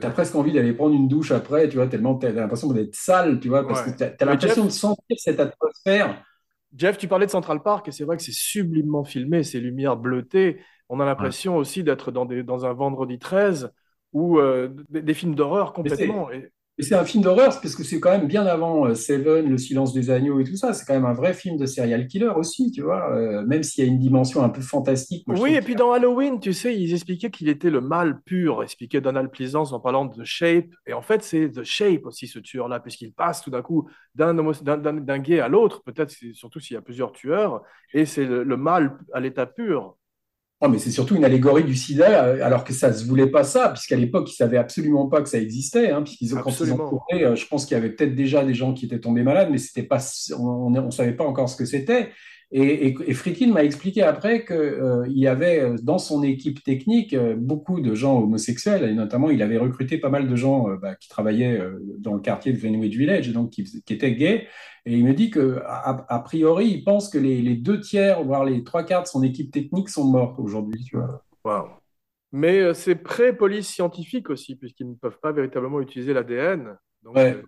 T'as presque envie d'aller prendre une douche après, tu vois, tellement t'as l'impression d'être sale, tu vois, parce Ouais. que t'as as l'impression Jeff- de sentir cette atmosphère. Jeff, tu parlais de Central Park et c'est vrai que c'est sublimement filmé, ces lumières bleutées. On a l'impression aussi d'être dans, des, dans un vendredi 13 ou euh, des, des films d'horreur complètement. Et- Et c'est un film d'horreur parce que c'est quand même bien avant euh, Seven, Le silence des agneaux et tout ça. C'est quand même un vrai film de serial killer aussi, tu vois, euh, même s'il y a une dimension un peu fantastique. moi, Oui, et puis dans Halloween, tu sais, ils expliquaient qu'il était le mal pur, expliquait Donald Pleasance en parlant de The Shape. Et en fait, c'est The Shape aussi, ce tueur-là, puisqu'il passe tout d'un coup d'un gay à l'autre, peut-être surtout s'il y a plusieurs tueurs, et c'est le, le mal à l'état pur. Mais c'est surtout une allégorie du sida, euh, alors que ça ne se voulait pas ça, puisqu'à l'époque, ils ne savaient absolument pas que ça existait. Hein, puisqu'ils ont, quand ils ont tourné, euh, je pense qu'il y avait peut-être déjà des gens qui étaient tombés malades, mais c'était pas, on ne savait pas encore ce que c'était. Et, et, m'a expliqué après qu'il euh, y avait euh, dans son équipe technique euh, beaucoup de gens homosexuels, et notamment il avait recruté pas mal de gens euh, bah, qui travaillaient dans le quartier de Greenwich Village, donc qui, qui étaient gays. Et il me dit que a, a priori, il pense que les, les deux tiers, voire les trois quarts de son équipe technique sont morts aujourd'hui. Tu vois. Wow. Mais c'est pré-police scientifique aussi, puisqu'ils ne peuvent pas véritablement utiliser l'ADN. Donc, Ouais.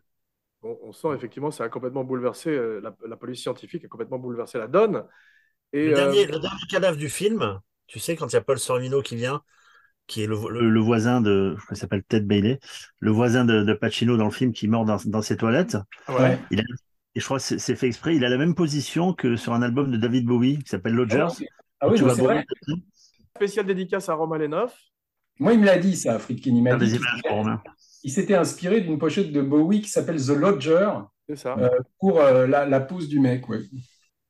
On, on sent effectivement ça a complètement bouleversé, euh, la, la police scientifique a complètement bouleversé la donne. Et, Le euh, dernier, le dernier cadavre du film, tu sais, quand il y a Paul Sorvino qui vient, qui est le, vo- Le, le- le voisin de, je crois qu'il s'appelle Ted Bailey, le voisin de, de Pacino dans le film qui meurt dans, dans ses toilettes. ouais. Il a, et je crois que c'est fait exprès, il a la même position que sur un album de David Bowie qui s'appelle Lodgers. Ah oui, vas c'est vrai. Spécial dédicace à Romain Lenoff. Moi, il me l'a dit, ça, Friedkin. Il m'a Faire dit des images pour Romain. Il s'était inspiré d'une pochette de Bowie qui s'appelle The Lodger ça. euh, pour euh, la, la pose du mec. Ouais.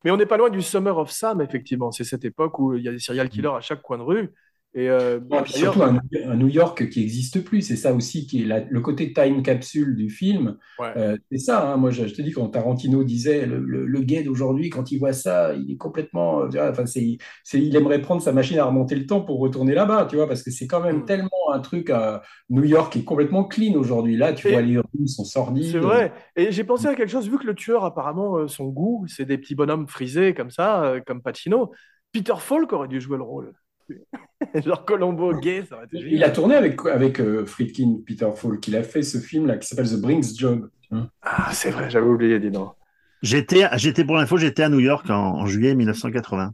Mais on n'est pas loin du Summer of Sam, effectivement. C'est cette époque où il y a des serial killers à chaque coin de rue. Et euh, surtout un, un New York qui n'existe plus. C'est ça aussi qui est la- le côté time capsule du film. ouais. Euh, c'est ça. hein. Moi, je, je te dis, quand Tarantino disait le, le, le gay d'aujourd'hui, quand il voit ça, il est complètement. euh, Enfin, c'est, il aimerait prendre sa machine à remonter le temps pour retourner là-bas, tu vois, parce que c'est quand même Mm. tellement un truc à New York qui est complètement clean aujourd'hui. Là, tu Et- vois, les rues sont sordides. C'est vrai. Et j'ai pensé à quelque chose, vu que le tueur, apparemment, son goût, c'est des petits bonhommes frisés comme ça, comme Pacino. Peter Falk aurait dû jouer le rôle. Genre Colombo gay, ça aurait été Il génial. a tourné avec, avec euh, Friedkin, Peter Falk. Il a fait ce film-là qui s'appelle The Brinks Job. Ah, c'est vrai, j'avais oublié, dis donc. J'étais, j'étais pour l'info, j'étais à New York en, en juillet 1980.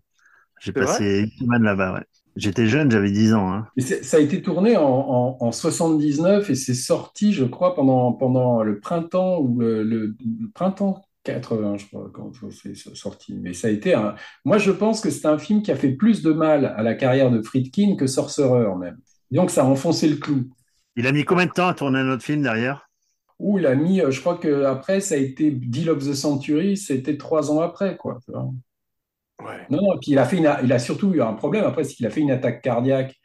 J'ai passé une semaine là-bas, ouais. J'étais jeune, j'avais 10 ans. Hein. Et ça a été tourné en, en, en 79 et c'est sorti, je crois, pendant, pendant le printemps ou le, le- le printemps 80, je crois, quand c'est sorti. Mais ça a été un. Moi, je pense que c'est un film qui a fait plus de mal à la carrière de Friedkin que Sorcerer même. Donc, ça a enfoncé le clou. Il a mis combien de temps à tourner un autre film derrière? Où il a mis, euh, je crois que après, ça a été Deal of the Century, c'était trois ans après, quoi. tu vois. Ouais. Non, non, puis il a fait une- il a surtout eu un problème après, c'est qu'il a fait une attaque cardiaque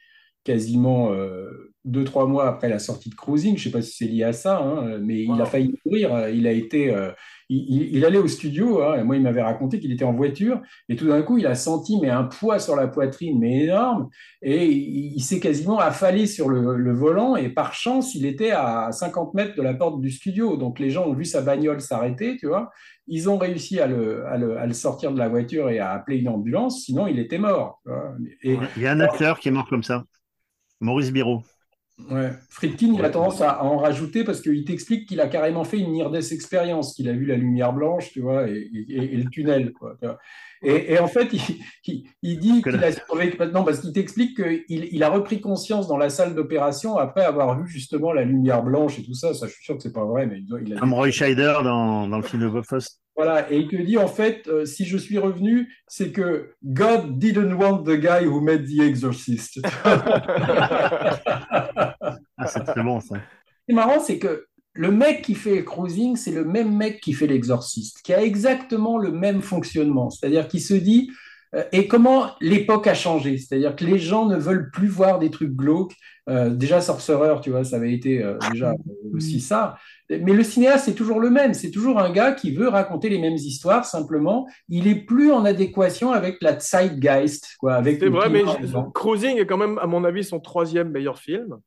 quasiment euh, deux, trois mois après la sortie de Cruising. Je sais pas si c'est lié à ça, hein, mais il a failli mourir. Il a été, euh, il, allait au studio. hein, et moi, il m'avait raconté qu'il était en voiture et tout d'un coup, il a senti mais un poids sur la poitrine, mais énorme, et il, il s'est quasiment affalé sur le, le volant. Et par chance, il était à 50 mètres de la porte du studio. Donc les gens ont vu sa bagnole s'arrêter, tu vois. Ils ont réussi à le, à le, à le sortir de la voiture et à appeler une ambulance, sinon il était mort. Et Il y a un acteur qui est mort comme ça. Maurice Biro. Ouais, Friedkin, il a tendance à, en rajouter parce qu'il t'explique qu'il a carrément fait une near-death expérience, qu'il a vu la lumière blanche, tu vois, et, et- et le tunnel, quoi. Et, et en fait, il, il- il dit qu'il a survécu maintenant parce qu'il t'explique qu'il il a repris conscience dans la salle d'opération après avoir vu justement la lumière blanche et tout ça. Ça, je suis sûr que c'est pas vrai, mais il, a Comme Roy Scheider dans, dans le film de Bob Fosse. Voilà, et il te dit en fait, euh, si je suis revenu, c'est que God didn't want the guy who made the exorcist. Ah, c'est très bon ça. Ce qui est marrant, c'est que le mec qui fait Cruising, c'est le même mec qui fait l'exorciste, qui a exactement le même fonctionnement. C'est-à-dire qu'il se dit, euh, et comment l'époque a changé? C'est-à-dire que les gens ne veulent plus voir des trucs glauques. Euh, déjà, Sorcerer, tu vois, ça avait été euh, déjà euh, aussi ça. Mais le cinéaste, c'est toujours le même. C'est toujours un gars qui veut raconter les mêmes histoires, simplement. Il est plus en adéquation avec la zeitgeist, quoi. Avec C'est vrai, mais. Cruising est quand même, à mon avis, son troisième meilleur film.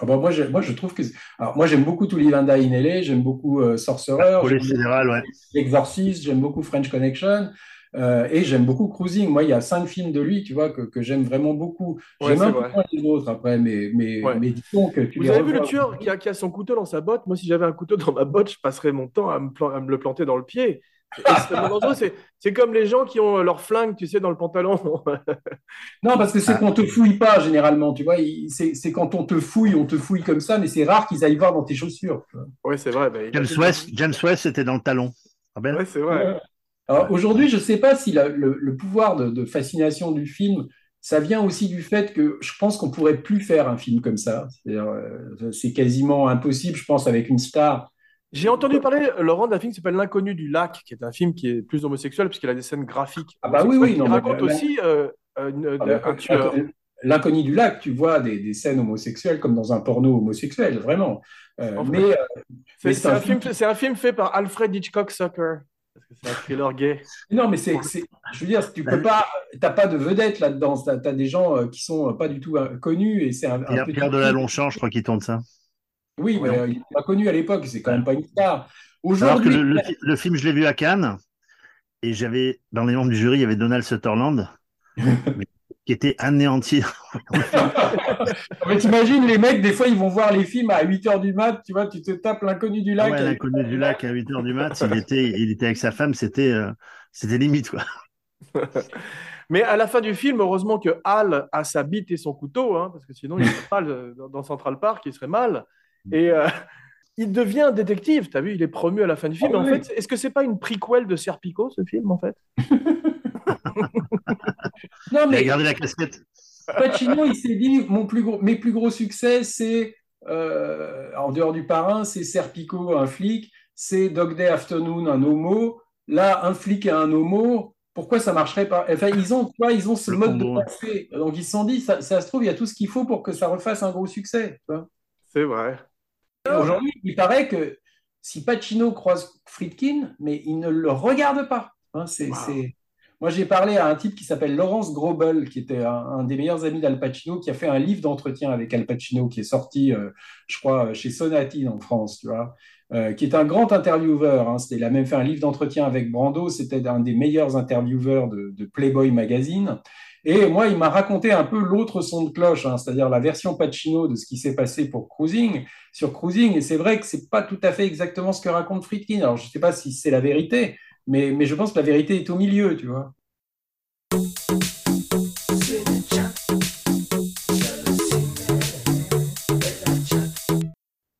Ah bah, moi, je, moi, je trouve que. Alors, moi, j'aime beaucoup To Live and Die in LA, j'aime beaucoup euh, Sorcerer, j'aime fédérales, ouais. L'Exorciste, j'aime beaucoup French Connection. Euh, et j'aime beaucoup Cruising. Moi, il y a cinq films de lui, tu vois, que, que j'aime vraiment beaucoup. Ouais, J'aime un peu moins les autres après, mais, mais, Ouais. mais disons que tu Vous les avez vu le tueur qui a, qui a son couteau dans sa botte? Moi, si j'avais un couteau dans ma botte, je passerais mon temps à me, plan- à me le planter dans le pied. C'est comme les gens qui ont leur flingue, tu sais, dans le pantalon. Non, parce que Ah. c'est qu'on te fouille pas généralement, tu vois. C'est quand on te fouille, on te fouille comme ça, mais c'est rare qu'ils aillent voir dans tes chaussures. Oui, c'est vrai. a James West, James West était dans le talon. Ah ben, Ouais, c'est vrai. Alors aujourd'hui, je ne sais pas si la- le, le pouvoir de, de fascination du film, ça vient aussi du fait que je pense qu'on pourrait plus faire un film comme ça. Euh, C'est quasiment impossible, je pense, avec une star. J'ai entendu parler, Laurent, d'un film qui s'appelle L'inconnu du lac, qui est un film qui est plus homosexuel, puisqu'il a des scènes graphiques. Ah bah oui, oui, Il non, mais raconte là- aussi euh, une- Ah, un tueur. L'inconnu du lac, tu vois des, des scènes homosexuelles comme dans un porno homosexuel, vraiment. Euh, En fait, mais euh, C'est mais un, film, un fait par Alfred Hitchcock Sucker. C'est un thriller gay. Non, mais c'est, c'est- je veux dire, tu peux pas, t'as pas de vedette là-dedans. T'as, t'as des gens euh, qui sont pas du tout euh, connus et c'est un, un Pierre, petit Pierre de film. la Longchamp, je crois qu'il tourne ça. Oui, mais euh, il n'est pas connu à l'époque. C'est quand même pas une star. Alors que le film, je l'ai vu à Cannes, et j'avais, dans les membres du jury, il y avait Donald Sutherland, mais- qui était anéanti. mais t'imagines les mecs, des fois, ils vont voir les films à 8 heures du mat. Tu vois, tu te tapes l'inconnu du lac. ouais, l'inconnu du lac à 8 heures du mat, il était, il était avec sa femme, c'était, euh, c'était limite, quoi. Mais à la fin du film, heureusement que Hal a sa bite et son couteau, hein, parce que sinon, il serait mal euh, dans- dans Central Park, il serait mal. Et euh, il devient détective. Tu as vu, il est promu à la fin du film. Ah en oui. fait, est-ce que c'est pas une prequel de Serpico, ce film, en fait? Non, Il a mais gardé la casquette. Pacino, il s'est dit, mon plus gros, mes plus gros succès, c'est, euh, en dehors du parrain, c'est Serpico, un flic, c'est Dog Day Afternoon, un homo. Là, un flic et un homo, pourquoi ça marcherait pas? Enfin, ils ont, tu vois, ils ont ce Le mode combo, de pensée. Donc, ils se sont dit, ça, ça se trouve, il y a tout ce qu'il faut pour que ça refasse un gros succès. C'est vrai. Et Aujourd'hui, il paraît que si Pacino croise Friedkin, mais il ne le regarde pas. Hein, c'est, Wow. c'est- Moi, j'ai parlé à un type qui s'appelle Laurence Grobel, qui était un, un des meilleurs amis d'Al Pacino, qui a fait un livre d'entretien avec Al Pacino, qui est sorti, euh, je crois, chez Sonatine en France, tu vois, euh, qui est un grand intervieweur. hein. C'était- il a même fait un livre d'entretien avec Brando. C'était un des meilleurs intervieweurs de, de Playboy Magazine. Et moi, il m'a raconté un peu l'autre son de cloche, hein, c'est-à-dire la version Pacino de ce qui s'est passé pour Cruising, sur Cruising. Et c'est vrai que c'est pas tout à fait exactement ce que raconte Friedkin. Alors, je sais pas si c'est la vérité, mais, mais je pense que la vérité est au milieu, tu vois.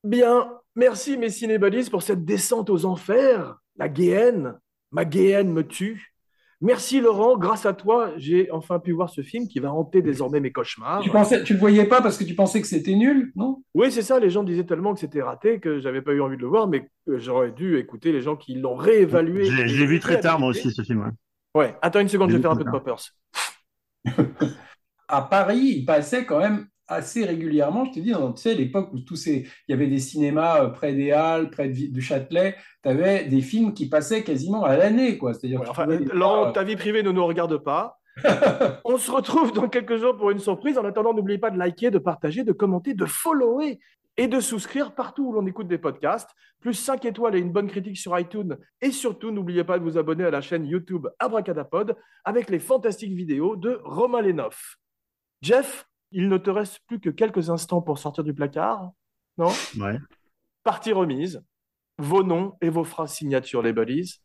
Bien, merci mes cinébodies pour cette descente aux enfers. La guéenne, ma guéenne me tue. Merci Laurent, grâce à toi, j'ai enfin pu voir ce film qui va hanter désormais mes cauchemars. Tu pensais, tu le voyais pas parce que tu pensais que c'était nul, non? Oui, c'est ça, les gens disaient tellement que c'était raté que j'avais pas eu envie de le voir, mais j'aurais dû écouter les gens qui l'ont réévalué. Je l'ai je l'ai vu très tard, moi aussi, ce film. ouais. Ouais, attends une seconde, Je vais faire un peu de poppers. à Paris, il passait quand même assez régulièrement. Je te dis, dans, tu sais, l'époque où tous ces, il y avait des cinémas euh, près des Halles, près de, du Châtelet, tu avais des films qui passaient quasiment à l'année, quoi. C'est-à-dire Ouais, enfin, Laurent, fois, ta vie privée ne nous regarde pas. On se retrouve dans quelques jours pour une surprise. En attendant, n'oubliez pas de liker, de partager, de commenter, de follower et de souscrire partout où l'on écoute des podcasts. Plus 5 étoiles et une bonne critique sur iTunes. Et surtout, n'oubliez pas de vous abonner à la chaîne YouTube Abracadapod avec les fantastiques vidéos de Romain Lenoff. Jeff, il ne te reste plus que quelques instants pour sortir du placard. Non? Ouais. Partie remise. Vos noms et vos phrases signature, les buddies.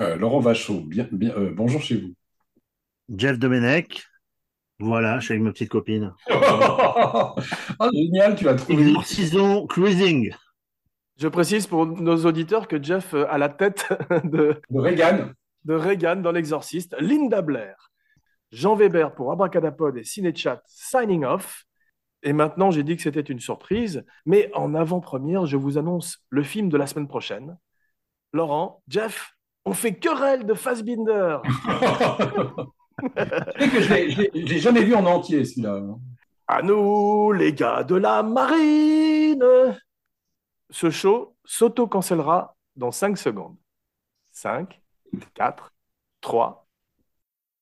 euh, Laurent Vachaud, bien, bien, euh, bonjour chez vous. Jeff Domenech. Voilà, je suis avec ma petite copine. Ah, génial, tu as trouvé. Exorcisons Cruising. Je précise pour nos auditeurs que Jeff euh, a la tête de, De Reagan. de Reagan dans L'Exorciste, Linda Blair, Jean Weber pour Abracadapod et Cinechat signing off. Et maintenant, j'ai dit que c'était une surprise, mais en avant-première, je vous annonce le film de la semaine prochaine. Laurent, Jeff, on fait querelle de Fassbinder. Tu sais que je l'ai- jamais vu en entier, celui-là. À nous, les gars de la marine. Ce show s'auto-cancellera dans 5 secondes. 5, 4, 3,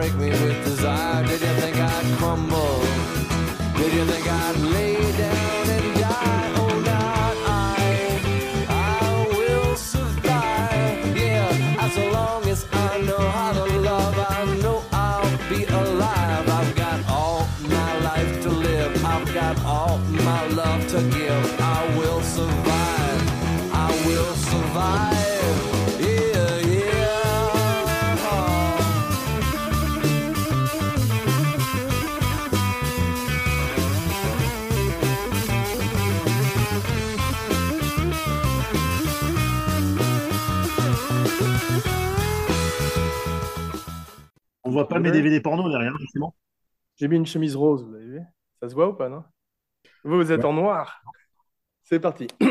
Break me with On voit pas mes DVD porno derrière, bon. J'ai mis une chemise rose, vous avez vu Ça se voit ou pas, non? Vous, êtes en noir. C'est parti. et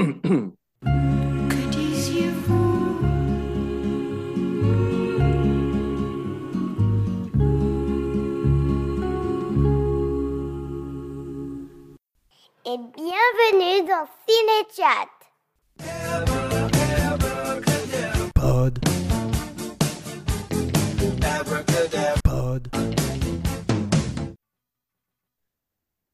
bienvenue dans Cinéchat. Pod.